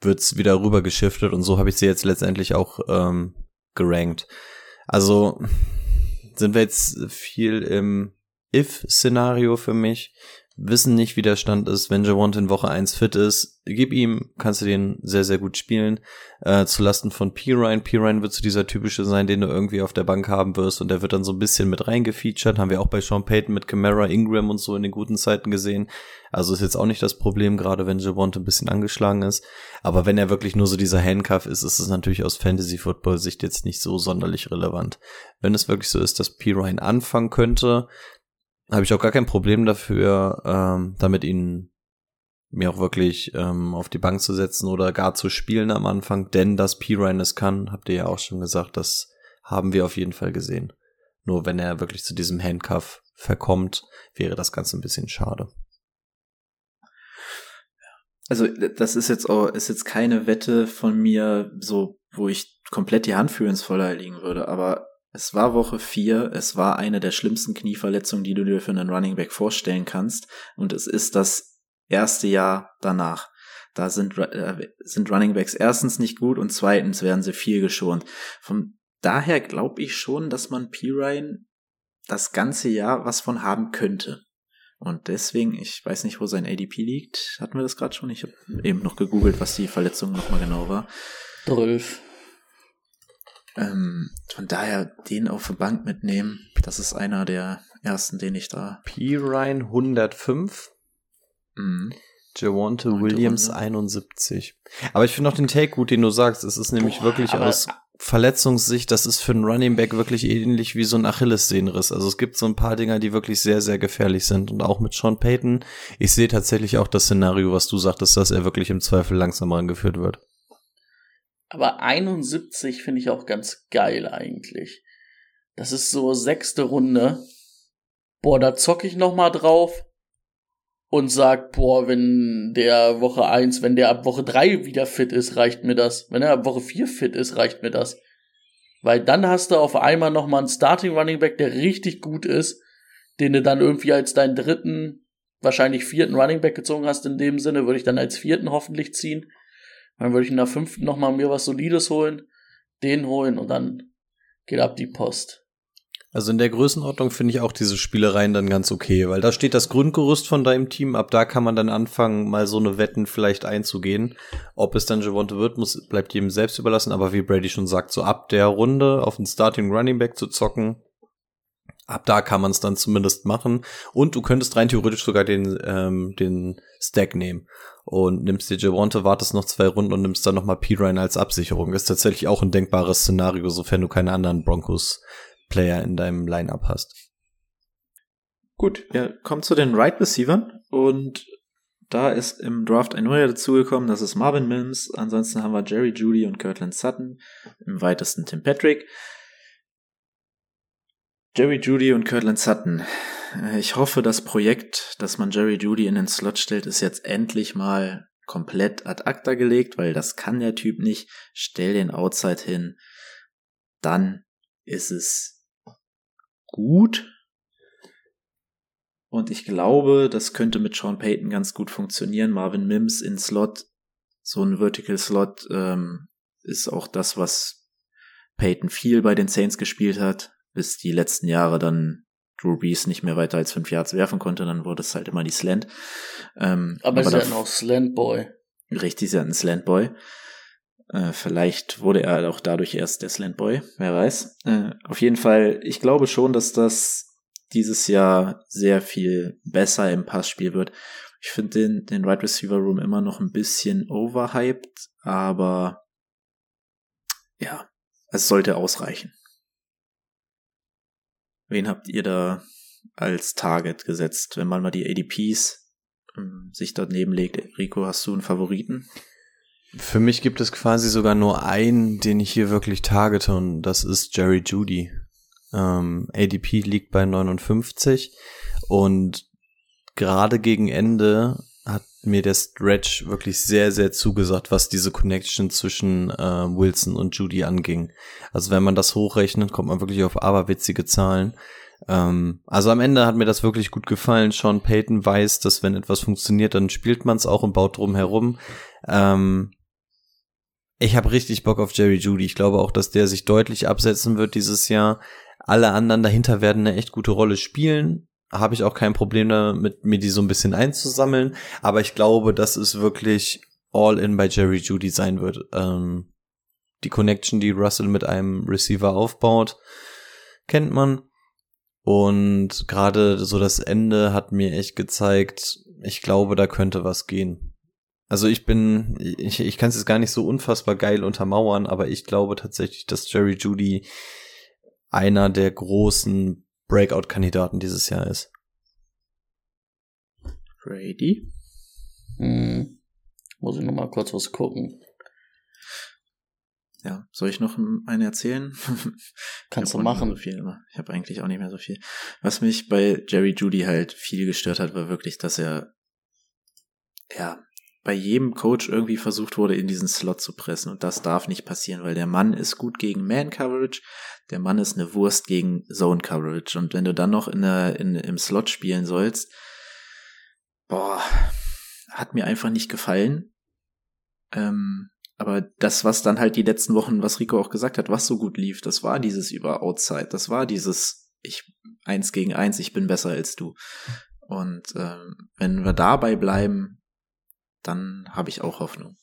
wird's wieder rüber geschiftet und so habe ich sie jetzt letztendlich auch ähm, gerankt. Also sind wir jetzt viel im If-Szenario für mich wissen nicht, wie der Stand ist. Wenn Javont in Woche 1 fit ist, gib ihm, kannst du den sehr, sehr gut spielen. Äh, zulasten von P-Ryan. P-Ryan wird so dieser typische sein, den du irgendwie auf der Bank haben wirst und der wird dann so ein bisschen mit reingefeatured. Haben wir auch bei Sean Payton mit Camara, Ingram und so in den guten Zeiten gesehen. Also ist jetzt auch nicht das Problem, gerade wenn Javont ein bisschen angeschlagen ist. Aber wenn er wirklich nur so dieser Handcuff ist, ist es natürlich aus Fantasy-Football-Sicht jetzt nicht so sonderlich relevant. Wenn es wirklich so ist, dass P-Ryan anfangen könnte, habe ich auch gar kein Problem dafür, ähm, damit ihn mir auch wirklich ähm, auf die Bank zu setzen oder gar zu spielen am Anfang, denn dass P-Ryan es kann, habt ihr ja auch schon gesagt, das haben wir auf jeden Fall gesehen. Nur wenn er wirklich zu diesem Handcuff verkommt, wäre das Ganze ein bisschen schade.
Also das ist jetzt auch, ist jetzt keine Wette von mir, so wo ich komplett die Hand für ins Feuer legen würde, aber es war Woche vier. Es war eine der schlimmsten Knieverletzungen, die du dir für einen Running Back vorstellen kannst. Und es ist das erste Jahr danach. Da sind, äh, sind Running Backs erstens nicht gut und zweitens werden sie viel geschont. Von daher glaube ich schon, dass man P. Ryan das ganze Jahr was von haben könnte. Und deswegen, ich weiß nicht, wo sein ADP liegt. Hatten wir das gerade schon? Ich habe eben noch gegoogelt, was die Verletzung nochmal genau war.
12.
Ähm, von daher den auf die Bank mitnehmen, das ist einer der ersten, den ich da.
P. Ryan 105.
Mhm.
Javante Williams
Runde.
71. Aber ich finde auch den Take gut, den du sagst. Es ist nämlich
Boah,
wirklich aus Verletzungssicht, das ist für einen Running Back wirklich ähnlich wie so ein Achillessehnenriss. Also es gibt so ein paar Dinger, die wirklich sehr, sehr gefährlich sind. Und auch mit Sean Payton, ich sehe tatsächlich auch das Szenario, was du sagtest, dass er wirklich im Zweifel langsam rangeführt wird.
Aber 71 finde ich auch ganz geil eigentlich. Das ist so sechste Runde. Boah, da zocke ich noch mal drauf und sag, boah, wenn der Woche 1, wenn der ab Woche 3 wieder fit ist, reicht mir das. Wenn er ab Woche 4 fit ist, reicht mir das. Weil dann hast du auf einmal noch mal einen Starting Running Back, der richtig gut ist, den du dann irgendwie als deinen dritten, wahrscheinlich vierten Running Back gezogen hast in dem Sinne, würde ich dann als vierten hoffentlich ziehen. Dann würde ich in der fünften noch mal mir was Solides holen, den holen und dann geht ab die Post.
Also in der Größenordnung finde ich auch diese Spielereien dann ganz okay, weil da steht das Grundgerüst von deinem Team, ab da kann man dann anfangen, mal so eine Wetten vielleicht einzugehen. Ob es dann Javonte wird, muss, bleibt jedem selbst überlassen, aber wie Brady schon sagt, so ab der Runde auf den Starting Running Back zu zocken, ab da kann man es dann zumindest machen. Und du könntest rein theoretisch sogar den, ähm, den Stack nehmen und nimmst dir Javonte, wartest noch zwei Runden und nimmst dann nochmal P-Ryan als Absicherung. Ist tatsächlich auch ein denkbares Szenario, sofern du keine anderen Broncos Player in deinem Lineup hast.
Gut, wir kommen zu den Right Receivern und da ist im Draft ein neuer dazugekommen, das ist Marvin Mims. Ansonsten haben wir Jerry Judy und Kirtland Sutton, im weitesten Tim Patrick. Jerry Judy und Kirtland Sutton. Äh, Ich hoffe, das Projekt, dass man Jerry Judy in den Slot stellt, ist jetzt endlich mal komplett ad acta gelegt, weil das kann der Typ nicht. Stell den Outside hin, dann ist es gut. Und ich glaube, das könnte mit Sean Payton ganz gut funktionieren. Marvin Mims in Slot, so ein Vertical Slot, ähm, ist auch das, was Payton viel bei den Saints gespielt hat, bis die letzten Jahre dann Drew Brees nicht mehr weiter als fünf Yards werfen konnte, dann wurde es halt immer die Slant. Ähm,
Aber, ist
da-
ja noch Slantboy.
Richtig, ist ja ein Slantboy. Äh, vielleicht wurde er auch dadurch erst der Slantboy, wer weiß. Äh, auf jeden Fall, ich glaube schon, dass das dieses Jahr sehr viel besser im Passspiel wird. Ich finde den, den Right Receiver Room immer noch ein bisschen overhyped, aber ja, es sollte ausreichen. Wen habt ihr da als Target gesetzt, wenn man mal die ADPs ähm, sich daneben legt? Rico, hast du einen Favoriten?
Für mich gibt es quasi sogar nur einen, den ich hier wirklich targete und das ist Jerry Judy. Ähm, ADP liegt bei 59 und gerade gegen Ende hat mir der Stretch wirklich sehr, sehr zugesagt, was diese Connection zwischen äh, Wilson und Judy anging. Also wenn man das hochrechnet, kommt man wirklich auf aberwitzige Zahlen. Ähm, also am Ende hat mir das wirklich gut gefallen. Sean Payton weiß, dass wenn etwas funktioniert, dann spielt man es auch und baut drum herum. Ähm, ich habe richtig Bock auf Jerry Judy. Ich glaube auch, dass der sich deutlich absetzen wird dieses Jahr. Alle anderen dahinter werden eine echt gute Rolle spielen. Habe ich auch kein Problem damit, mir die so ein bisschen einzusammeln. Aber ich glaube, dass es wirklich all in bei Jerry Judy sein wird. Ähm, die Connection, die Russell mit einem Receiver aufbaut, kennt man. Und gerade so das Ende hat mir echt gezeigt, ich glaube, da könnte was gehen. Also ich bin, ich, ich kann es jetzt gar nicht so unfassbar geil untermauern, aber ich glaube tatsächlich, dass Jerry Judy einer der großen Breakout-Kandidaten dieses Jahr ist.
Brady?
Hm. Muss ich noch mal kurz was gucken.
Ja, soll ich noch eine erzählen?
Kannst du machen.
So viel, aber ich habe eigentlich auch nicht mehr so viel. Was mich bei Jerry Judy halt viel gestört hat, war wirklich, dass er ja bei jedem Coach irgendwie versucht wurde, in diesen Slot zu pressen. Und das darf nicht passieren, weil der Mann ist gut gegen Man-Coverage, der Mann ist eine Wurst gegen Zone-Coverage. Und wenn du dann noch in der, in, im Slot spielen sollst, boah, hat mir einfach nicht gefallen. Ähm, aber das, was dann halt die letzten Wochen, was Rico auch gesagt hat, was so gut lief, das war dieses über Outside, das war dieses ich eins gegen eins, ich bin besser als du. Und ähm, wenn wir dabei bleiben, dann habe ich auch Hoffnung.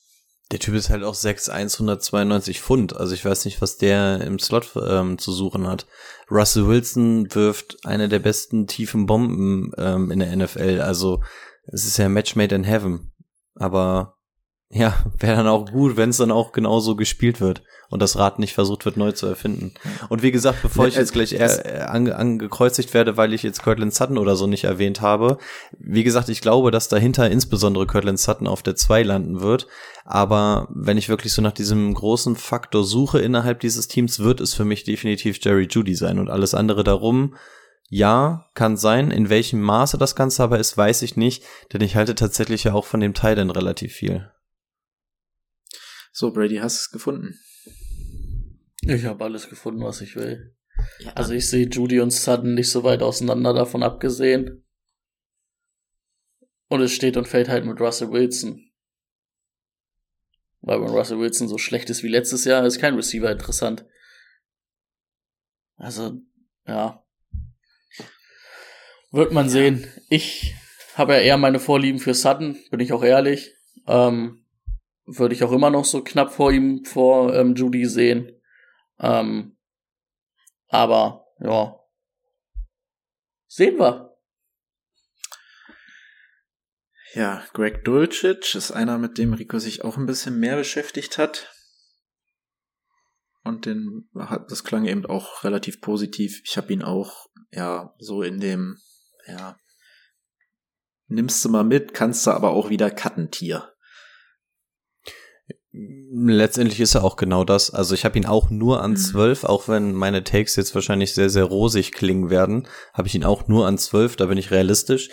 Der Typ ist halt auch 6'1, 192 Pfund. Also ich weiß nicht, was der im Slot ähm, zu suchen hat. Russell Wilson wirft eine der besten tiefen Bomben ähm, in der NFL. Also es ist ja Match made in heaven. Aber ja, wäre dann auch gut, wenn es dann auch genauso gespielt wird und das Rad nicht versucht wird, neu zu erfinden. Und wie gesagt, bevor ich jetzt gleich eher ange angekreuzigt werde, weil ich jetzt Cortland Sutton oder so nicht erwähnt habe, wie gesagt, ich glaube, dass dahinter insbesondere Cortland Sutton auf der 2 landen wird. Aber wenn ich wirklich so nach diesem großen Faktor suche innerhalb dieses Teams, wird es für mich definitiv Jerry Judy sein und alles andere darum. Ja, kann sein. In welchem Maße das Ganze aber ist, weiß ich nicht, denn ich halte tatsächlich ja auch von dem Teil relativ viel.
So, Brady, hast du es gefunden?
Ich habe alles gefunden, was ich will. Ja. Also ich sehe Judy und Sutton nicht so weit auseinander davon abgesehen. Und es steht und fällt halt mit Russell Wilson. Weil wenn Russell Wilson so schlecht ist wie letztes Jahr, ist kein Receiver interessant. Also, ja. Wird man sehen. Ich habe ja eher meine Vorlieben für Sutton, bin ich auch ehrlich. Ähm, würde ich auch immer noch so knapp vor ihm, vor ähm, Judy sehen. Ähm, aber ja, sehen wir.
Ja, Greg Dulcich ist einer, mit dem Rico sich auch ein bisschen mehr beschäftigt hat. Und den hat, das klang eben auch relativ positiv. Ich habe ihn auch, ja, so in dem, ja, nimmst du mal mit, kannst du aber auch wieder cutten, Tier.
Letztendlich ist er auch genau das. Also ich habe ihn auch nur an mhm. zwölf, auch wenn meine Takes jetzt wahrscheinlich sehr, sehr rosig klingen werden, habe ich ihn auch nur an zwölf, da bin ich realistisch.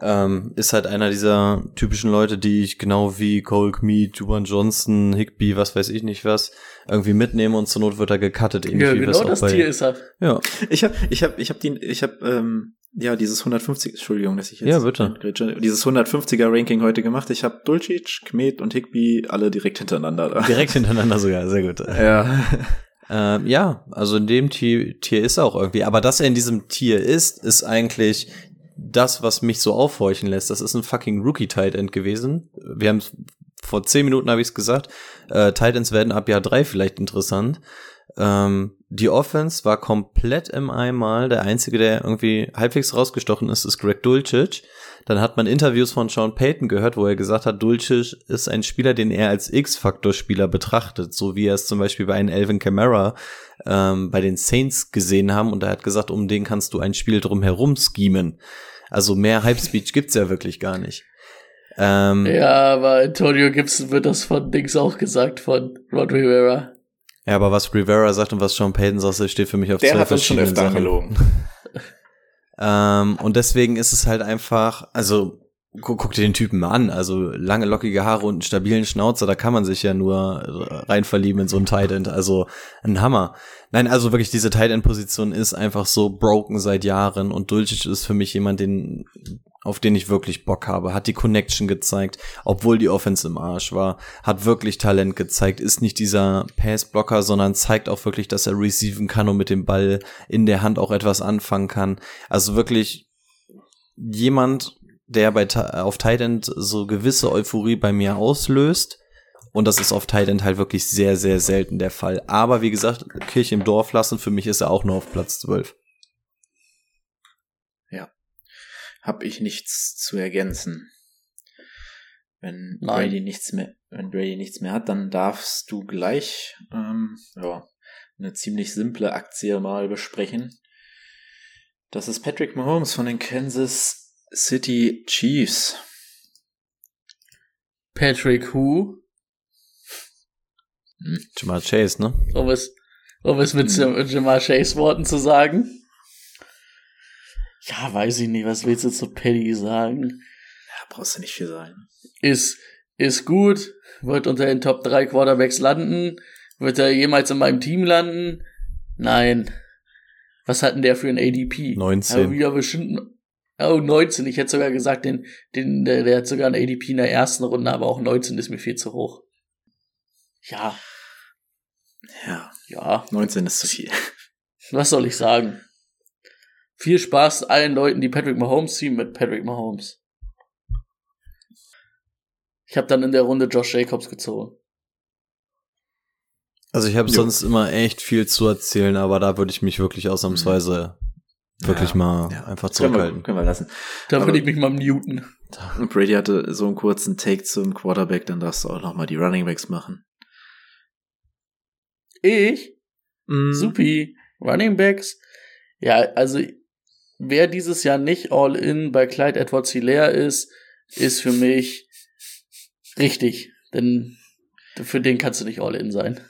Ähm, ist halt einer dieser typischen Leute, die ich genau wie Cole Kmeet, Juban Johnson, Higby, was weiß ich nicht was, irgendwie mitnehme und zur Not wird er gecuttet.
Ja, genau das Tier ist er.
Ja. Ich habe ich hab, ich hab den, ich habe ähm, ja, dieses 150, Entschuldigung, dass ich jetzt
ja, bitte.
dieses 150er Ranking heute gemacht. Ich habe Dulcic, Kmet und Higby alle direkt hintereinander da.
Direkt hintereinander sogar, sehr gut.
Ja.
Ähm, ja, also in dem Tier, Tier ist er auch irgendwie. Aber dass er in diesem Tier ist, ist eigentlich das, was mich so aufhorchen lässt. Das ist ein fucking Rookie-Tight End gewesen. Wir haben vor zehn Minuten habe ich es gesagt. Äh, Tight Ends werden ab Jahr drei vielleicht interessant. Ähm, die Offense war komplett im Einmal. Der einzige, der irgendwie halbwegs rausgestochen ist, ist Greg Dulcich. Dann hat man Interviews von Sean Payton gehört, wo er gesagt hat, Dulcich ist ein Spieler, den er als X-Faktor-Spieler betrachtet, so wie er es zum Beispiel bei einem Elvin Kamara ähm, bei den Saints gesehen haben. Und er hat gesagt, um den kannst du ein Spiel drumherum schemen. Also mehr Hype-Speech gibt's ja wirklich gar nicht.
Ähm, ja, aber Antonio Gibson wird das von Dings auch gesagt, von Rod Rivera.
Ja, aber was Rivera sagt und was Sean Payton sagt, steht für mich auf
Der zwei hat uns schon öfter Sachen. gelogen.
ähm, und deswegen ist es halt einfach, also guck, guck dir den Typen mal an, also lange lockige Haare und einen stabilen Schnauzer, da kann man sich ja nur rein verlieben in so einen Tight End, also ein Hammer. Nein, also wirklich diese Tight End Position ist einfach so broken seit Jahren und Dulcich ist für mich jemand, den auf den ich wirklich Bock habe, hat die Connection gezeigt, obwohl die Offense im Arsch war, hat wirklich Talent gezeigt, ist nicht dieser Passblocker, sondern zeigt auch wirklich, dass er receiven kann und mit dem Ball in der Hand auch etwas anfangen kann. Also wirklich jemand, der bei auf Tight End so gewisse Euphorie bei mir auslöst. Und das ist auf Tight End halt wirklich sehr, sehr selten der Fall. Aber wie gesagt, Kirche im Dorf lassen, für mich ist er auch nur auf Platz 12.
habe ich nichts zu ergänzen. Wenn Nein. Brady nichts mehr, wenn Brady nichts mehr hat, dann darfst du gleich ähm, ja, eine ziemlich simple Aktie mal besprechen. Das ist Patrick Mahomes von den Kansas City Chiefs.
Patrick who?
Hm. Jamal Chase, ne?
Um es, um es mit hm. Jamal Chase Worten zu sagen. Ja, weiß ich nicht. Was willst du zu Paddy sagen?
Ja, brauchst du nicht viel sagen.
Ist, ist gut. Wird unter den Top 3 Quarterbacks landen. Wird er jemals in meinem Team landen? Nein. Was hat denn der für ein ADP?
19. Aber
wieder bestimmt, oh, 19. Ich hätte sogar gesagt, den, den, der, der hat sogar ein ADP in der ersten Runde, aber auch 19 ist mir viel zu hoch. Ja.
Ja.
Ja.
19 ist zu viel.
Was soll ich sagen? Viel Spaß allen Leuten, die Patrick Mahomes ziehen mit Patrick Mahomes. Ich habe dann in der Runde Josh Jacobs gezogen.
Also ich habe sonst immer echt viel zu erzählen, aber da würde ich mich wirklich ausnahmsweise wirklich
Ja,
mal
ja.
einfach
Können wir,
zurückhalten.
können wir lassen.
Da
Aber-
würde ich mich mal muten.
Brady hatte so einen kurzen Take zum Quarterback, dann darfst du auch noch mal die Running Backs machen.
Ich?
Mhm.
Supi. Running Backs? Ja, also wer dieses Jahr nicht All-In bei Clyde Edwards Hilaire ist, ist für mich richtig. Denn für den kannst du nicht All-In sein.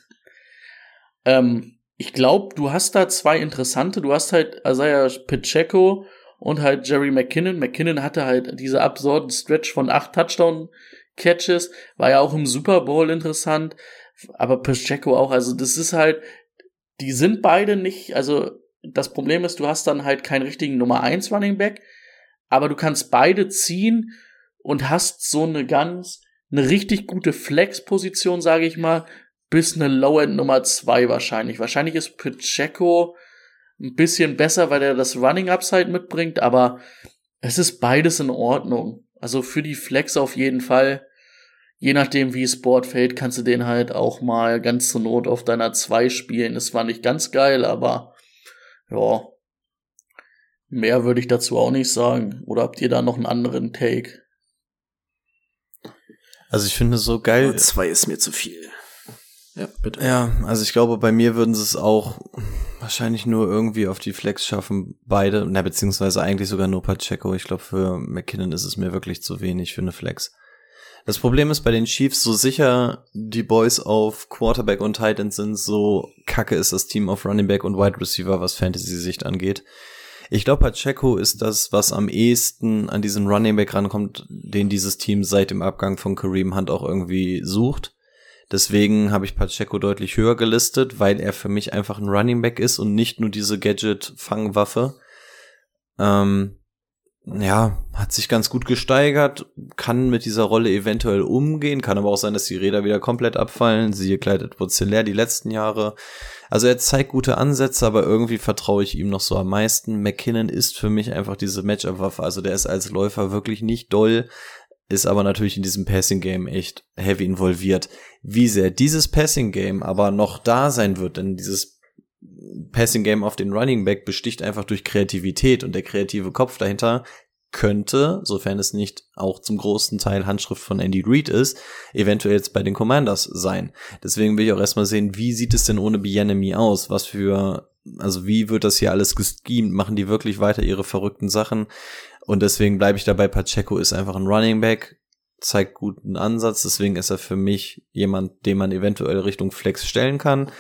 Ähm, ich glaube, du hast da zwei interessante. Du hast halt Isaiah Pacheco und halt Jerry McKinnon. McKinnon hatte halt diese absurden Stretch von acht Touchdown-Catches. War ja auch im Super Bowl interessant. Aber Pacheco auch. Also das ist halt, die sind beide nicht, also das Problem ist, du hast dann halt keinen richtigen Nummer 1 Running Back, aber du kannst beide ziehen und hast so eine ganz, eine richtig gute Flex-Position, sage ich mal, bis eine Low-End Nummer 2 wahrscheinlich. Wahrscheinlich ist Pacheco ein bisschen besser, weil er das Running Upside mitbringt, aber es ist beides in Ordnung. Also für die Flex auf jeden Fall. Je nachdem, wie es Board fällt, kannst du den halt auch mal ganz zur Not auf deiner 2 spielen. Das war nicht ganz geil, aber ja. Mehr würde ich dazu auch nicht sagen. Oder habt ihr da noch einen anderen Take?
Also ich finde es so geil.
Aber zwei ist mir zu viel. Ja, bitte.
Ja, also ich glaube, bei mir würden sie es auch wahrscheinlich nur irgendwie auf die Flex schaffen, beide, na, beziehungsweise eigentlich sogar nur Pacheco. Ich glaube, für McKinnon ist es mir wirklich zu wenig für eine Flex. Das Problem ist bei den Chiefs, so sicher die Boys auf Quarterback und Tight End sind, so kacke ist das Team auf Running Back und Wide Receiver, was Fantasy-Sicht angeht. Ich glaube, Pacheco ist das, was am ehesten an diesen Running Back rankommt, den dieses Team seit dem Abgang von Kareem Hunt auch irgendwie sucht. Deswegen habe ich Pacheco deutlich höher gelistet, weil er für mich einfach ein Running Back ist und nicht nur diese Gadget-Fangwaffe. Ähm, ja, hat sich ganz gut gesteigert, kann mit dieser Rolle eventuell umgehen, kann aber auch sein, dass die Räder wieder komplett abfallen. Siehe Clyde Edwards Hilaire die letzten Jahre. Also er zeigt gute Ansätze, aber irgendwie vertraue ich ihm noch so am meisten. McKinnon ist für mich einfach diese Matchup-Waffe. Also der ist als Läufer wirklich nicht doll, ist aber natürlich in diesem Passing-Game echt heavy involviert. Wie sehr dieses Passing-Game aber noch da sein wird, denn dieses Passing-Game auf den Running Back besticht einfach durch Kreativität und der kreative Kopf dahinter könnte, sofern es nicht auch zum großen Teil Handschrift von Andy Reid ist, eventuell jetzt bei den Commanders sein. Deswegen will ich auch erstmal sehen, wie sieht es denn ohne Bienemy aus? Was für, also wie wird das hier alles geschemt? Machen die wirklich weiter ihre verrückten Sachen? Und deswegen bleibe ich dabei, Pacheco ist einfach ein Running Back, zeigt guten Ansatz, deswegen ist er für mich jemand, den man eventuell Richtung Flex stellen kann.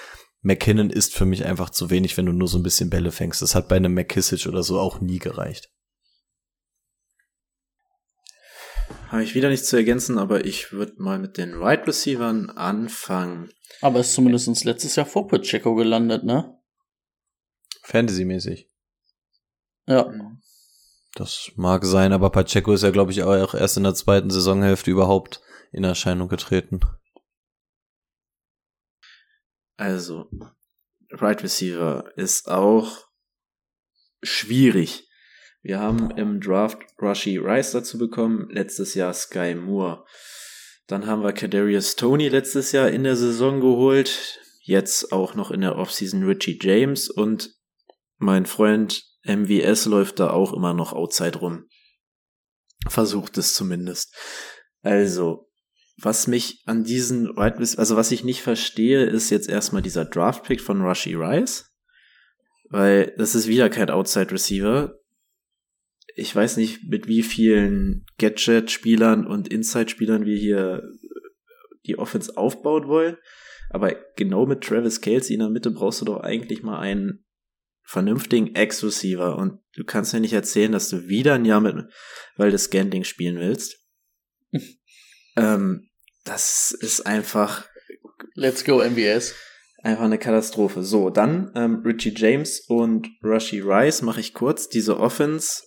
McKinnon ist für mich einfach zu wenig, wenn du nur so ein bisschen Bälle fängst. Das hat bei einem McKissick oder so auch nie gereicht.
Habe ich wieder nichts zu ergänzen, aber ich würde mal mit den Wide Receivern anfangen.
Aber ist zumindest letztes Jahr vor Pacheco gelandet, ne?
Fantasy-mäßig.
Ja.
Das mag sein, aber Pacheco ist ja, glaube ich, auch erst in der zweiten Saisonhälfte überhaupt in Erscheinung getreten.
Also, Right Receiver ist auch schwierig. Wir haben im Draft Rushy Rice dazu bekommen, letztes Jahr Sky Moore. Dann haben wir Kadarius Tony letztes Jahr in der Saison geholt, jetzt auch noch in der Offseason Richie James und mein Freund MVS läuft da auch immer noch outside rum. Versucht es zumindest. Also, was mich an diesen Rec- also was ich nicht verstehe, ist jetzt erstmal dieser Draft-Pick von Rushy Rice. Weil das ist wieder kein Outside Receiver. Ich weiß nicht, mit wie vielen Gadget-Spielern und Inside-Spielern wir hier die Offense aufbauen wollen. Aber genau mit Travis Kelsey in der Mitte brauchst du doch eigentlich mal einen vernünftigen Ex-Receiver. Und du kannst mir nicht erzählen, dass du wieder ein Jahr mit Waldes Scantling spielen willst. ähm, das ist einfach
Let's go, MBS.
Einfach eine Katastrophe. So, dann ähm, Richie James und Rushy Rice mache ich kurz. Diese Offense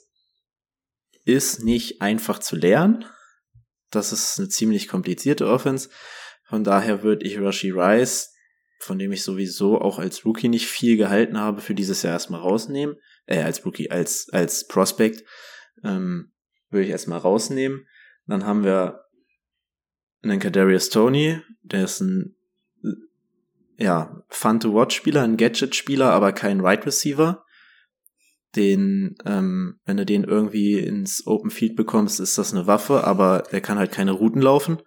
ist nicht einfach zu lernen. Das ist eine ziemlich komplizierte Offense. Von daher würde ich Rushy Rice, von dem ich sowieso auch als Rookie nicht viel gehalten habe, für dieses Jahr erstmal rausnehmen. Äh, als Rookie, als, als Prospect, ähm, würde ich erstmal rausnehmen. Dann haben wir einen Kadarius Tony, der ist ein ja, Fun-to-Watch-Spieler, ein Gadget-Spieler, aber kein Wide Receiver. Den, ähm, wenn du den irgendwie ins Open Field bekommst, ist das eine Waffe, aber der kann halt keine Routen laufen.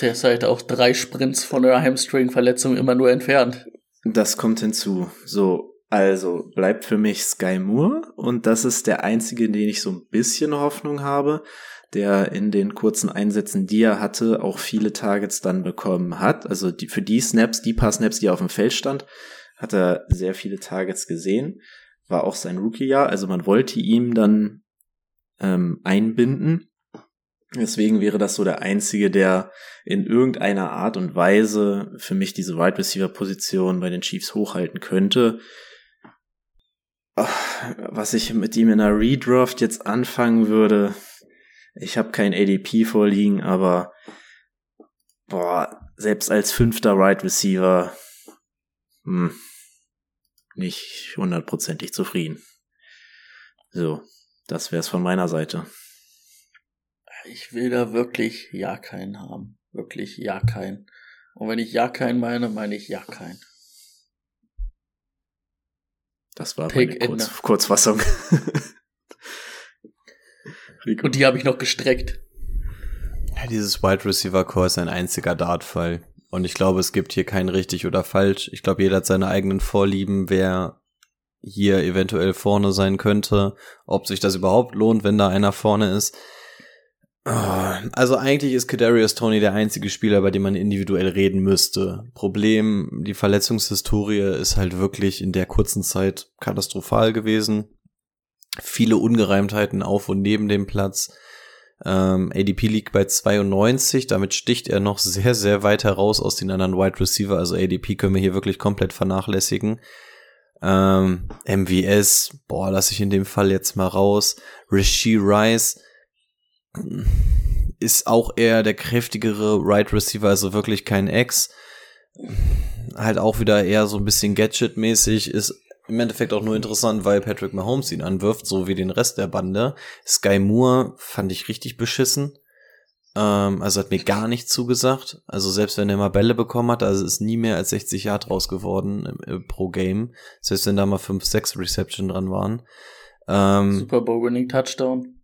Der ist halt auch drei Sprints von einer Hamstring-Verletzung immer nur entfernt.
Das kommt hinzu. So, also bleibt für mich Sky Moore und das ist der einzige, in den ich so ein bisschen Hoffnung habe, der in den kurzen Einsätzen, die er hatte, auch viele Targets dann bekommen hat. Also die, für die Snaps, die paar Snaps, die er auf dem Feld stand, hat er sehr viele Targets gesehen. War auch sein Rookie-Jahr, also man wollte ihm dann ähm, einbinden. Deswegen wäre das so der einzige, der in irgendeiner Art und Weise für mich diese Wide Receiver Position bei den Chiefs hochhalten könnte. Was ich mit ihm in einer Redraft jetzt anfangen würde, ich habe kein ADP vorliegen, aber boah, selbst als fünfter Wide right Receiver hm, nicht hundertprozentig zufrieden. So, das wär's von meiner Seite.
Ich will da wirklich ja keinen haben. Wirklich ja keinen. Und wenn ich ja keinen meine, meine ich ja keinen.
Das war Pick meine Kurz Kurzfassung.
Und die habe ich noch gestreckt.
Ja, dieses Wide Receiver Core ist ein einziger Dartfall. Und ich glaube, es gibt hier kein richtig oder falsch. Ich glaube, jeder hat seine eigenen Vorlieben, wer hier eventuell vorne sein könnte, ob sich das überhaupt lohnt, wenn da einer vorne ist. Ah, also eigentlich ist Kadarius Tony der einzige Spieler, bei dem man individuell reden müsste. Problem, die Verletzungshistorie ist halt wirklich in der kurzen Zeit katastrophal gewesen. Viele Ungereimtheiten auf und neben dem Platz. Ähm, ADP liegt bei 92, damit sticht er noch sehr, sehr weit heraus aus den anderen Wide Receiver. Also ADP können wir hier wirklich komplett vernachlässigen. Ähm, MVS, boah, lasse ich in dem Fall jetzt mal raus. Rishi Rice ist auch eher der kräftigere Right Receiver, also wirklich kein Ex. Halt auch wieder eher so ein bisschen Gadget-mäßig, ist im Endeffekt auch nur interessant, weil Patrick Mahomes ihn anwirft, so wie den Rest der Bande. Sky Moore fand ich richtig beschissen. Ähm, also hat mir gar nicht zugesagt. Also selbst wenn er mal Bälle bekommen hat, also ist nie mehr als 60 Yard raus geworden äh, pro Game. Selbst wenn da mal 5, 6 Reception dran waren. Ähm,
Super Bowl Winning Touchdown.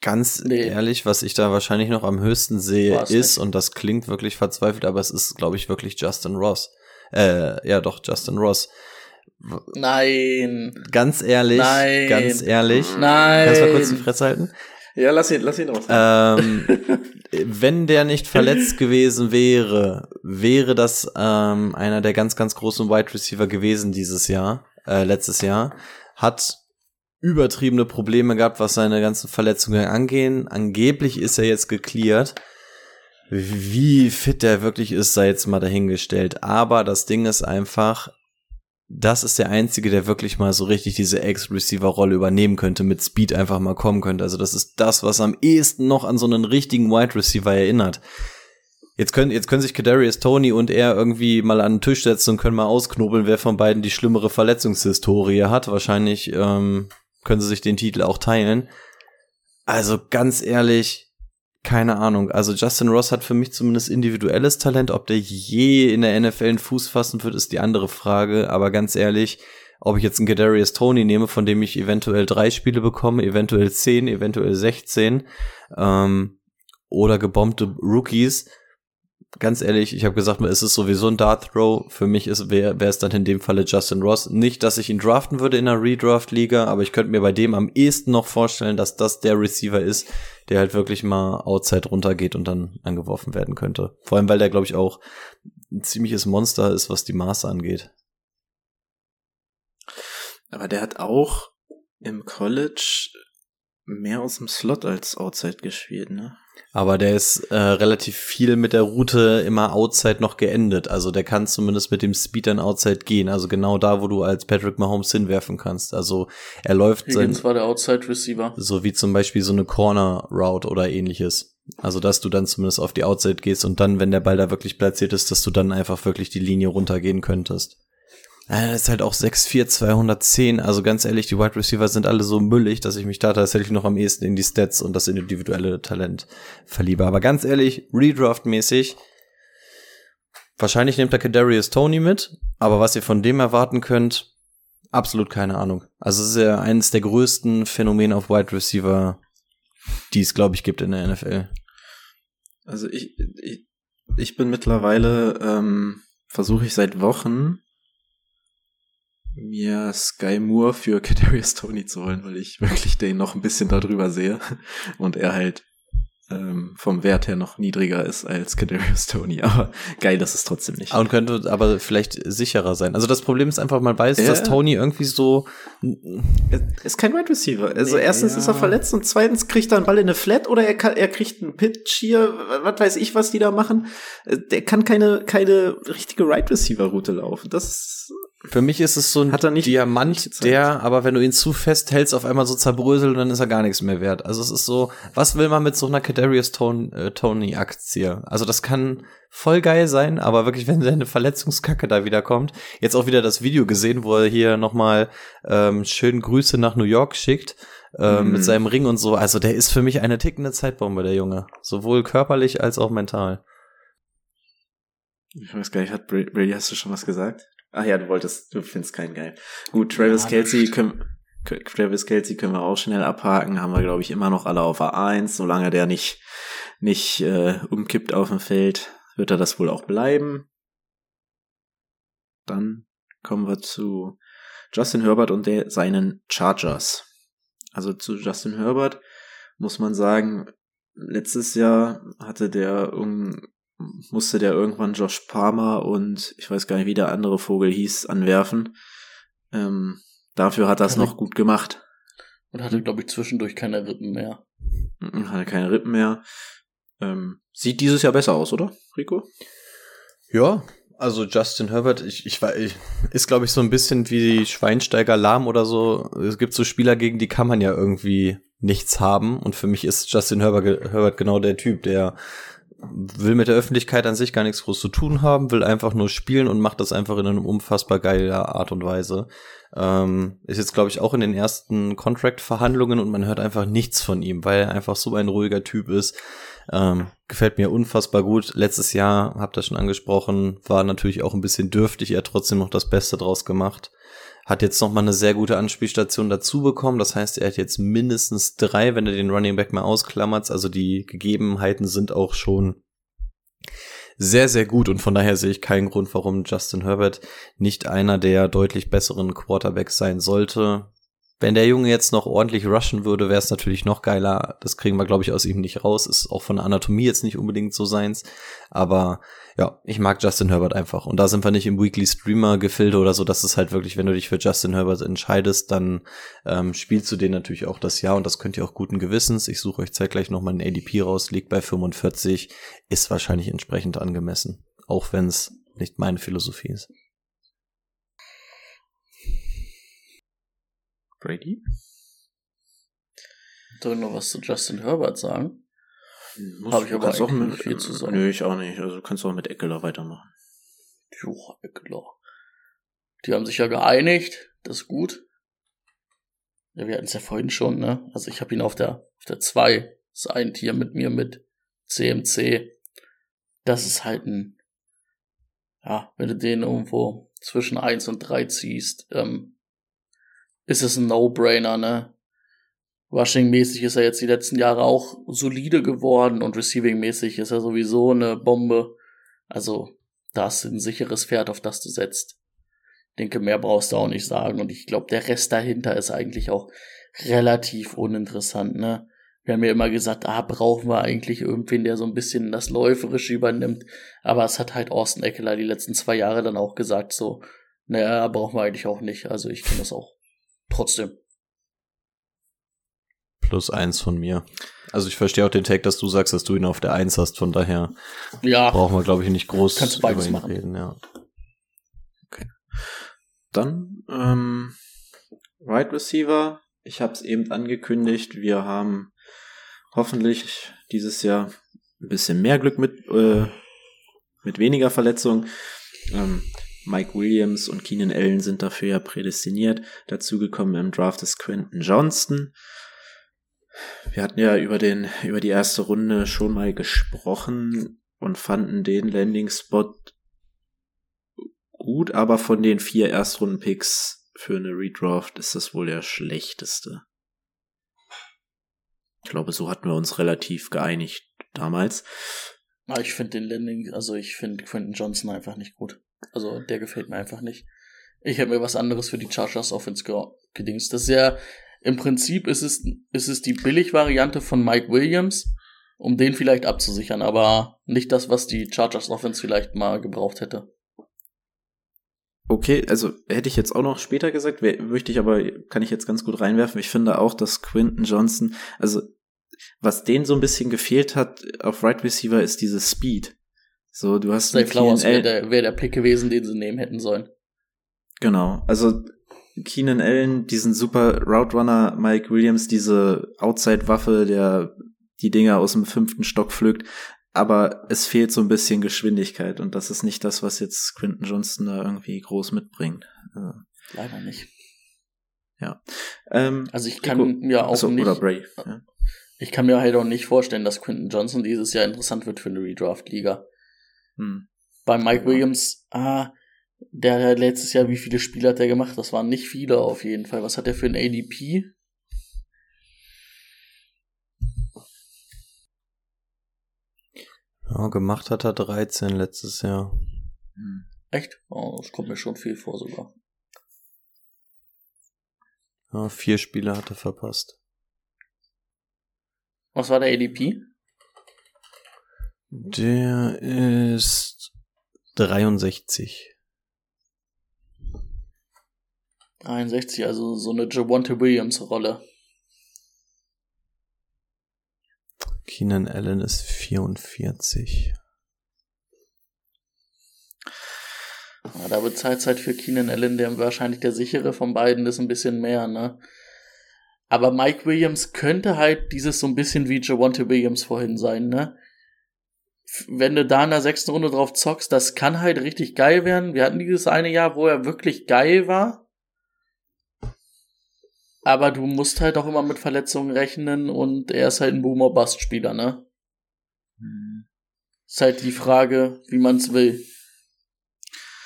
Ganz nee. ehrlich, was ich da wahrscheinlich noch am höchsten sehe, War's ist, nicht. und das klingt wirklich verzweifelt, aber es ist, glaube ich, wirklich Justin Ross. Äh, ja, doch, Justin Ross.
Nein.
Ganz ehrlich,
Nein.
ganz ehrlich.
Nein.
Kannst du mal kurz die Fresse halten?
Ja, lass ihn, lass ihn raus.
Ähm, wenn der nicht verletzt gewesen wäre, wäre das ähm, einer der ganz, ganz großen Wide Receiver gewesen dieses Jahr, äh, letztes Jahr. Hat übertriebene Probleme gehabt, was seine ganzen Verletzungen angehen. Angeblich ist er jetzt geklärt. Wie fit er wirklich ist, sei jetzt mal dahingestellt. Aber das Ding ist einfach, das ist der einzige, der wirklich mal so richtig diese Ex-Receiver-Rolle übernehmen könnte, mit Speed einfach mal kommen könnte. Also das ist das, was am ehesten noch an so einen richtigen Wide Receiver erinnert. Jetzt können, jetzt können sich Kadarius Tony und er irgendwie mal an den Tisch setzen und können mal ausknobeln, wer von beiden die schlimmere Verletzungshistorie hat. Wahrscheinlich ähm, können sie sich den Titel auch teilen. Also ganz ehrlich, keine Ahnung. Also Justin Ross hat für mich zumindest individuelles Talent. Ob der je in der NFL einen Fuß fassen wird, ist die andere Frage. Aber ganz ehrlich, ob ich jetzt einen Gadarius Tony nehme, von dem ich eventuell drei Spiele bekomme, eventuell zehn, eventuell sechzehn, ähm, oder gebombte Rookies, ganz ehrlich, ich habe gesagt, es ist sowieso ein Dart Throw. Für mich wäre es dann in dem Falle Justin Ross. Nicht, dass ich ihn draften würde in einer Redraft-Liga, aber ich könnte mir bei dem am ehesten noch vorstellen, dass das der Receiver ist, der halt wirklich mal outside runtergeht und dann angeworfen werden könnte. Vor allem, weil der, glaube ich, auch ein ziemliches Monster ist, was die Maße angeht.
Aber der hat auch im College mehr aus dem Slot als Outside gespielt, ne?
Aber der ist äh, relativ viel mit der Route immer Outside noch geendet. Also der kann zumindest mit dem Speed dann Outside gehen. Also genau da, wo du als Patrick Mahomes hinwerfen kannst. Also er läuft
Higgins sein, war der Outside Receiver.
So wie zum Beispiel so eine Corner Route oder ähnliches. Also dass du dann zumindest auf die Outside gehst und dann, wenn der Ball da wirklich platziert ist, dass du dann einfach wirklich die Linie runtergehen könntest. Das ist halt auch 6'4, 210. Also ganz ehrlich, die Wide Receiver sind alle so müllig, dass ich mich da tatsächlich noch am ehesten in die Stats und das individuelle Talent verliebe. Aber ganz ehrlich, Redraft-mäßig, Wahrscheinlich nimmt er Kadarius Tony mit, aber was ihr von dem erwarten könnt, absolut keine Ahnung. Also es ist ja eines der größten Phänomene auf Wide Receiver, die es, glaube ich, gibt in der NFL.
Also ich, ich, ich bin mittlerweile, ähm, versuche ich seit Wochen, mir Sky Moore für Kadarius Tony zu holen, weil ich wirklich den noch ein bisschen darüber sehe und er halt ähm, vom Wert her noch niedriger ist als Kadarius Tony. Aber geil, das ist trotzdem nicht.
Und könnte aber vielleicht sicherer sein. Also das Problem ist einfach, man weiß,
Ja.
dass Tony irgendwie so
ist kein Wide Receiver. Also
Nee,
erstens
ja.
ist er verletzt und zweitens kriegt er einen Ball in eine Flat oder er, kann, er kriegt einen Pitch hier, was weiß ich, was die da machen. Äh, Der kann keine, keine richtige Wide Receiver Route laufen. Das ist,
Für mich ist es so ein
Hat er nicht
Diamant, der, aber wenn du ihn zu fest hältst, auf einmal so zerbröselt und dann ist er gar nichts mehr wert. Also es ist so, was will man mit so einer Kadarius äh, Tony Aktie? Also das kann voll geil sein, aber wirklich, wenn seine Verletzungskacke da wieder kommt, jetzt auch wieder das Video gesehen, wo er hier nochmal ähm, schön Grüße nach New York schickt. ähm,
Mhm.
Mit seinem Ring und so. Also der ist für mich eine tickende Zeitbombe, der Junge. Sowohl körperlich als auch mental.
ich weiß gar nicht, hat Bra- Brady, hast du schon was gesagt? Ach ja, du wolltest, du findest keinen geil. Gut, Travis Kelsey können, Travis Kelsey können wir auch schnell abhaken, haben wir, glaube ich, immer noch alle auf A1. Solange der nicht, nicht äh, umkippt auf dem Feld, wird er das wohl auch bleiben. Dann kommen wir zu Justin Herbert und der, seinen Chargers. Also zu Justin Herbert muss man sagen, letztes Jahr hatte der irgend- musste der irgendwann Josh Palmer und ich weiß gar nicht, wie der andere Vogel hieß, anwerfen. Ähm, dafür hat er es
Kann
noch gut gemacht.
Und hatte, glaube ich, zwischendurch keine Rippen mehr.
Mhm, Hatte keine Rippen mehr. Ähm, sieht dieses Jahr besser aus, oder, Rico?
Ja, also Justin Herbert, ich, ich war, ich, ist glaube ich so ein bisschen wie Schweinsteiger Lahm oder so. Es gibt so Spieler, gegen die kann man ja irgendwie nichts haben. Und für mich ist Justin Herbert, Herbert genau der Typ, der will mit der Öffentlichkeit an sich gar nichts groß zu tun haben, will einfach nur spielen und macht das einfach in einem unfassbar geiler Art und Weise. Ähm, ist jetzt, glaube ich, auch in den ersten Contract-Verhandlungen und man hört einfach nichts von ihm, weil er einfach so ein ruhiger Typ ist. Ähm, gefällt mir unfassbar gut. Letztes Jahr, habt ihr schon angesprochen, war natürlich auch ein bisschen dürftig, er hat trotzdem noch das Beste draus gemacht. Hat jetzt noch mal eine sehr gute Anspielstation dazu bekommen. Das heißt, er hat jetzt mindestens drei, wenn er den Running Back mal ausklammert. Also die Gegebenheiten sind auch schon sehr, sehr gut und von daher sehe ich keinen Grund, warum Justin Herbert nicht einer der deutlich besseren Quarterbacks sein sollte. Wenn der Junge jetzt noch ordentlich rushen würde, wäre es natürlich noch geiler. Das kriegen wir, glaube ich, aus ihm nicht raus. Ist auch von der Anatomie jetzt nicht unbedingt so seins. Aber ja, ich mag Justin Herbert einfach. Und da sind wir nicht im Weekly Streamer Gefilde oder so. Das ist halt wirklich, wenn du dich für Justin Herbert entscheidest, dann ähm, spielst du den natürlich auch das Jahr und das könnt ihr auch guten Gewissens. Ich suche euch zeitgleich nochmal einen ADP raus, liegt bei 45, ist wahrscheinlich entsprechend angemessen. Auch wenn es nicht meine Philosophie ist.
Brady?
Soll ich noch was zu Justin Herbert sagen?
Muss-
Hab ich
du
aber
auch mit,
nicht viel zu sagen.
Nö, ich auch nicht. Also du kannst auch mit Eckler weitermachen.
Jo, klar. Die haben sich ja geeinigt, das ist gut. Ja, wir hatten es ja vorhin schon, ne? Also ich habe ihn auf der auf der 2. Das ist ein Tier mit mir mit CMC. Das ist halt ein, ja, wenn du den irgendwo zwischen 1 und 3 ziehst, ähm, ist es ein No-Brainer, ne? Rushing-mäßig ist er jetzt die letzten Jahre auch solide geworden und Receiving-mäßig ist er sowieso eine Bombe. Also, da hast du ein sicheres Pferd, auf das du setzt. Ich denke, mehr brauchst du auch nicht sagen. Und ich glaube, der Rest dahinter ist eigentlich auch relativ uninteressant, ne? Wir haben ja immer gesagt, ah, brauchen wir eigentlich irgendwen, der so ein bisschen das Läuferische übernimmt. Aber es hat halt Austin Eckler die letzten zwei Jahre dann auch gesagt, so, naja, brauchen wir eigentlich auch nicht. Also ich kenne das auch. Trotzdem.
Plus eins von mir. Also ich verstehe auch den Take, dass du sagst, dass du ihn auf der Eins hast. Von daher
Ja,
brauchen wir, glaube ich, nicht groß
Kannst du beides
über ihn
machen.
reden. Ja.
Dann ähm, Wide Receiver. Ich habe es eben angekündigt. Wir haben hoffentlich dieses Jahr ein bisschen mehr Glück mit äh, mit weniger Verletzungen. Ähm, Mike Williams und Keenan Allen sind dafür ja prädestiniert. Dazu gekommen im Draft ist Quentin Johnston. Wir hatten ja über den über die erste Runde schon mal gesprochen und fanden den Landing Spot gut, aber von den vier Erstrunden-Picks für eine Redraft ist das wohl der schlechteste. Ich glaube, so hatten wir uns relativ geeinigt damals.
Ah, ich finde den Landing, also ich finde Quentin Johnson einfach nicht gut. Also der gefällt mir einfach nicht. Ich hätte mir was anderes für die Chargers Offense ge gedingst. Das ist ja, im Prinzip ist es, ist es die Billig-Variante von Mike Williams, um den vielleicht abzusichern, aber nicht das, was die Chargers Offense vielleicht mal gebraucht hätte.
Okay, also hätte ich jetzt auch noch später gesagt, möchte ich aber, kann ich jetzt ganz gut reinwerfen. Ich finde auch, dass Quinton Johnson, also was denen so ein bisschen gefehlt hat auf Right Receiver, ist dieses Speed. So, du hast
Zay Flowers wäre der, wär der Pick gewesen, den sie nehmen hätten sollen.
Genau, also Keenan Allen, diesen super Route Runner, Mike Williams, diese Outside-Waffe, der die Dinger aus dem fünften Stock pflückt, aber es fehlt so ein bisschen Geschwindigkeit und das ist nicht das, was jetzt Quinton Johnston da irgendwie groß mitbringt. Also,
Leider nicht.
Ja. Ähm,
also ich kann mir auch
also,
nicht.
Oder Brave. Ja.
Ich kann mir halt auch nicht vorstellen, dass Quinton Johnson dieses Jahr interessant wird für eine Redraft-Liga. Hm. Bei Mike Williams, ah, der hat letztes Jahr, wie viele Spiele hat der gemacht? Das waren nicht viele auf jeden Fall. Was hat der für ein ADP?
Ja, gemacht hat er 13 letztes Jahr.
Hm. Echt? Oh, das kommt mir schon viel vor sogar.
Ja, vier Spiele hat er verpasst.
Was war der ADP?
Der ist 63.
61, also so eine Javonte Williams Rolle.
Keenan Allen ist 44.
Ja, da wird Zeit, Zeit für Keenan Allen, der wahrscheinlich der sichere von beiden ist, ein bisschen mehr, ne? Aber Mike Williams könnte halt dieses so ein bisschen wie Javonte Williams vorhin sein, ne? Wenn du da in der sechsten Runde drauf zockst, das kann halt richtig geil werden. Wir hatten dieses eine Jahr, wo er wirklich geil war. Aber du musst halt auch immer mit Verletzungen rechnen und er ist halt ein Boomer-Bust-Spieler, ne? Hm. Ist halt die Frage, wie man's will.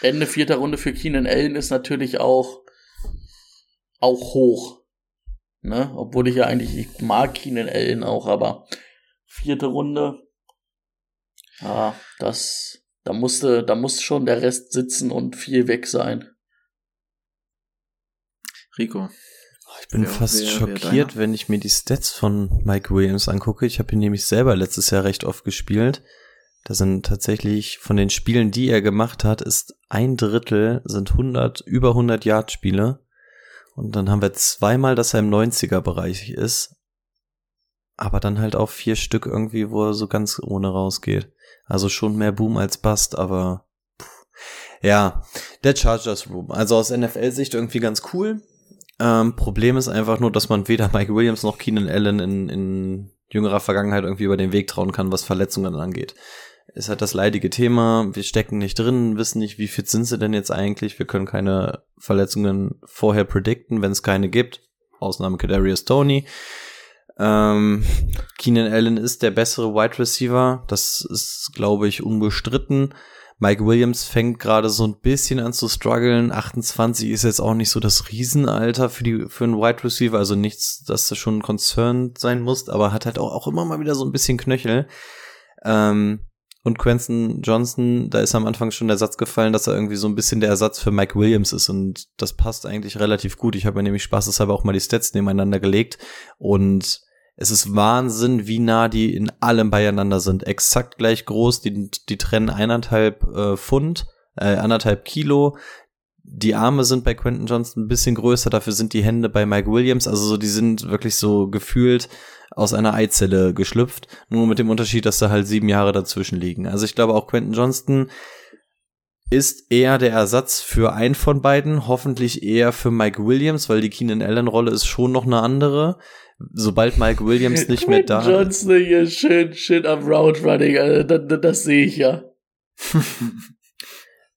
Ende vierter Runde für Keenan Allen ist natürlich auch, auch hoch. Ne? Obwohl ich ja eigentlich, ich mag Keenan Allen auch, aber vierte Runde, ja, das, da musste, da muss schon der Rest sitzen und viel weg sein.
Rico.
Ich bin wer, fast wer, schockiert, wer wenn ich mir die Stats von Mike Williams angucke. Ich habe ihn nämlich selber letztes Jahr recht oft gespielt. Da sind tatsächlich von den Spielen, die er gemacht hat, ist ein Drittel sind 100 über 100 Yard Spiele. Und dann haben wir zweimal, dass er im 90er Bereich ist. Aber dann halt auch vier Stück irgendwie, wo er so ganz ohne rausgeht. Also schon mehr Boom als Bust, aber pff. ja, der Chargers Room. Also aus NFL-Sicht irgendwie ganz cool. Ähm, Problem ist einfach nur, dass man weder Mike Williams noch Keenan Allen in, in jüngerer Vergangenheit irgendwie über den Weg trauen kann, was Verletzungen angeht. Ist halt das leidige Thema. Wir stecken nicht drin, wissen nicht, wie fit sind sie denn jetzt eigentlich. Wir können keine Verletzungen vorher predikten, wenn es keine gibt. Ausnahme Kadarius Tony. Ähm, Keenan Allen ist der bessere Wide Receiver. Das ist, glaube ich, unbestritten. Mike Williams fängt gerade so ein bisschen an zu strugglen. 28 ist jetzt auch nicht so das Riesenalter für die für einen Wide Receiver, also nichts, dass du schon concerned sein musst, aber hat halt auch, auch immer mal wieder so ein bisschen Knöchel. Ähm, und Quentin Johnson, da ist am Anfang schon der Satz gefallen, dass er irgendwie so ein bisschen der Ersatz für Mike Williams ist und das passt eigentlich relativ gut. Ich habe mir nämlich spaßeshalber auch mal die Stats nebeneinander gelegt und es ist Wahnsinn, wie nah die in allem beieinander sind. Exakt gleich groß, die, die trennen eineinhalb äh, Pfund, äh, anderthalb Kilo. Die Arme sind bei Quentin Johnson ein bisschen größer, dafür sind die Hände bei Mike Williams, also so, die sind wirklich so gefühlt aus einer Eizelle geschlüpft, nur mit dem Unterschied, dass da halt sieben Jahre dazwischen liegen. Also ich glaube auch Quentin Johnston ist eher der Ersatz für einen von beiden, hoffentlich eher für Mike Williams, weil die Keenan Allen Rolle ist schon noch eine andere sobald Mike Williams nicht mehr da
ist. Johnson hier schön, schön am Route Running, also das, das, das sehe ich ja.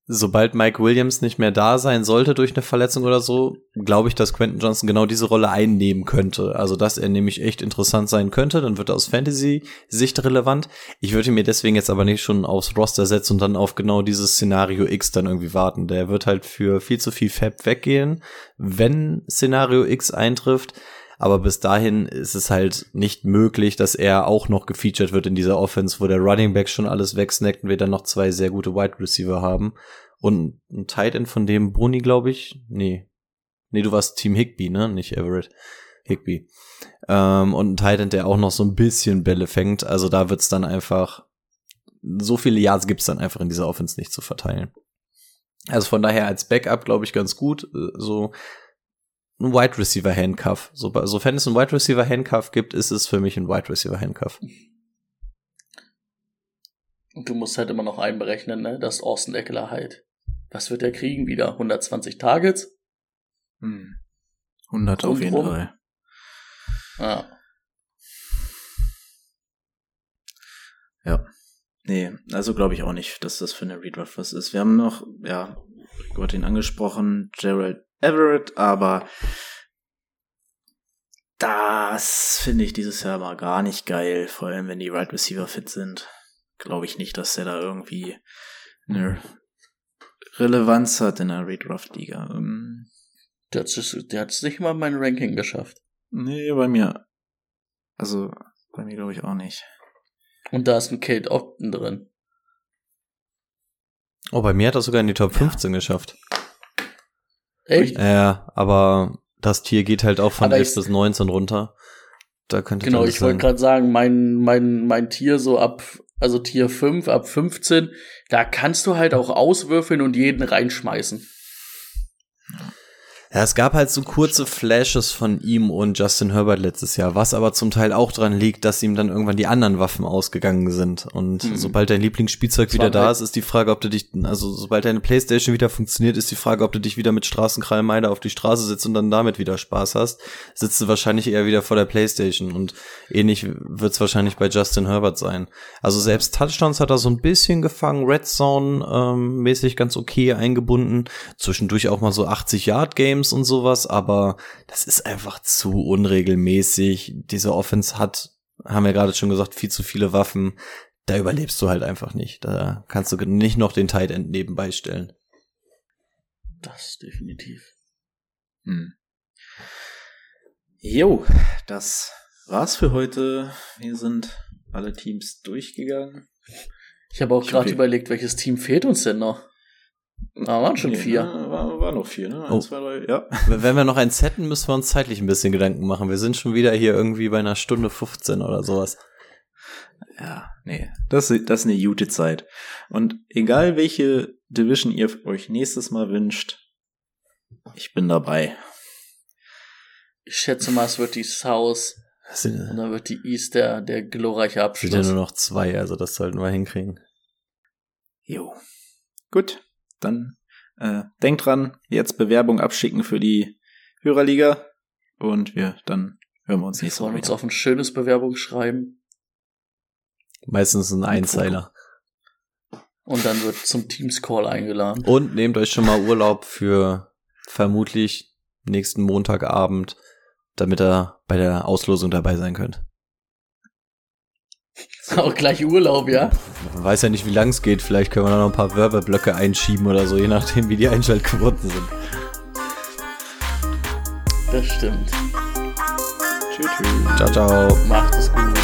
sobald Mike Williams nicht mehr da sein sollte durch eine Verletzung oder so, glaube ich, dass Quentin Johnson genau diese Rolle einnehmen könnte. Also, dass er nämlich echt interessant sein könnte, dann wird er aus Fantasy-Sicht relevant. Ich würde mir deswegen jetzt aber nicht schon aufs Roster setzen und dann auf genau dieses Szenario X dann irgendwie warten. Der wird halt für viel zu viel Fab weggehen, wenn Szenario X eintrifft. Aber bis dahin ist es halt nicht möglich, dass er auch noch gefeatured wird in dieser Offense, wo der Running Back schon alles wegsnackt und wir dann noch zwei sehr gute Wide Receiver haben. Und ein Tight End von dem Bruni, glaube ich. Nee. Nee, du warst Team Higby, ne? Nicht Everett. Higby. Ähm, und ein Tight End, der auch noch so ein bisschen Bälle fängt. Also da wird's dann einfach, so viele Yards gibt's dann einfach in dieser Offense nicht zu verteilen. Also von daher als Backup, glaube ich, ganz gut. So ein Wide Receiver Handcuff. So, sofern es ein Wide Receiver Handcuff gibt, ist es für mich ein Wide Receiver Handcuff.
Und du musst halt immer noch einberechnen, ne, dass Austin Eckler halt. Was wird er kriegen wieder? 120 Targets?
Hm. 100 auf jeden Fall.
Ja.
Ja. Nee, also glaube ich auch nicht, dass das für eine Redraft was ist. Wir haben noch, ja, Gott ihn angesprochen, Gerald Everett, aber das finde ich dieses Jahr mal gar nicht geil, vor allem wenn die Right Receiver fit sind. Glaube ich nicht, dass der da irgendwie eine Relevanz hat in der Redraft-Liga. Ähm,
der hat es nicht mal in mein Ranking geschafft.
Nee, bei mir. Also, bei mir glaube ich auch nicht.
Und da ist ein Kate Ogden drin.
Oh, bei mir hat er sogar in die Top 15 ja. geschafft.
Echt?
Ja, aber das Tier geht halt auch von 11 bis 19 runter. Da könnte
Genau, ich wollte gerade sagen, mein, mein, mein Tier so ab, also Tier 5, ab 15, da kannst du halt auch auswürfeln und jeden reinschmeißen.
Ja, es gab halt so kurze Flashes von ihm und Justin Herbert letztes Jahr, was aber zum Teil auch dran liegt, dass ihm dann irgendwann die anderen Waffen ausgegangen sind. Und mhm. sobald dein Lieblingsspielzeug wieder da ist, ist die Frage, ob du dich, also sobald deine Playstation wieder funktioniert, ist die Frage, ob du dich wieder mit Straßenkrallmeide auf die Straße sitzt und dann damit wieder Spaß hast. Sitzt du wahrscheinlich eher wieder vor der Playstation und ähnlich wird es wahrscheinlich bei Justin Herbert sein. Also selbst Touchdowns hat er so ein bisschen gefangen, Red Zone ähm, mäßig ganz okay eingebunden, zwischendurch auch mal so 80 Yard Games Games und sowas, aber das ist einfach zu unregelmäßig. Diese Offense hat, haben wir gerade schon gesagt, viel zu viele Waffen. Da überlebst du halt einfach nicht. Da kannst du nicht noch den Tight End nebenbei stellen.
Das definitiv.
Hm. Jo, das war's für heute. Wir sind alle Teams durchgegangen.
Ich habe auch gerade überlegt, welches Team fehlt uns denn noch? Da waren schon
nee,
vier.
Ne, war, war, noch vier, ne? Eins,
oh.
zwei, drei, ja.
Wenn wir noch eins hätten, müssen wir uns zeitlich ein bisschen Gedanken machen. Wir sind schon wieder hier irgendwie bei einer Stunde 15 oder sowas.
Ja, nee. Das, das ist eine gute Zeit. Und egal welche Division ihr euch nächstes Mal wünscht, ich bin dabei.
Ich schätze mal, es wird die South. Und dann wird die East der, der glorreiche Abschluss.
Sind ja nur noch zwei, also das sollten wir hinkriegen.
Jo. Gut dann äh, denkt dran, jetzt Bewerbung abschicken für die Hörerliga und wir dann hören wir uns nächstes Mal. Wir
uns auf ein schönes Bewerbung schreiben.
Meistens ein Einzeiler.
Und dann wird zum Teams Call eingeladen.
Und nehmt euch schon mal Urlaub für vermutlich nächsten Montagabend, damit ihr bei der Auslosung dabei sein könnt.
Auch gleich Urlaub, ja?
Man weiß ja nicht, wie lang es geht. Vielleicht können wir da noch ein paar Werbeblöcke einschieben oder so, je nachdem, wie die Einschaltquoten sind.
Das stimmt.
Tschüss. Ciao, ciao.
Macht es gut.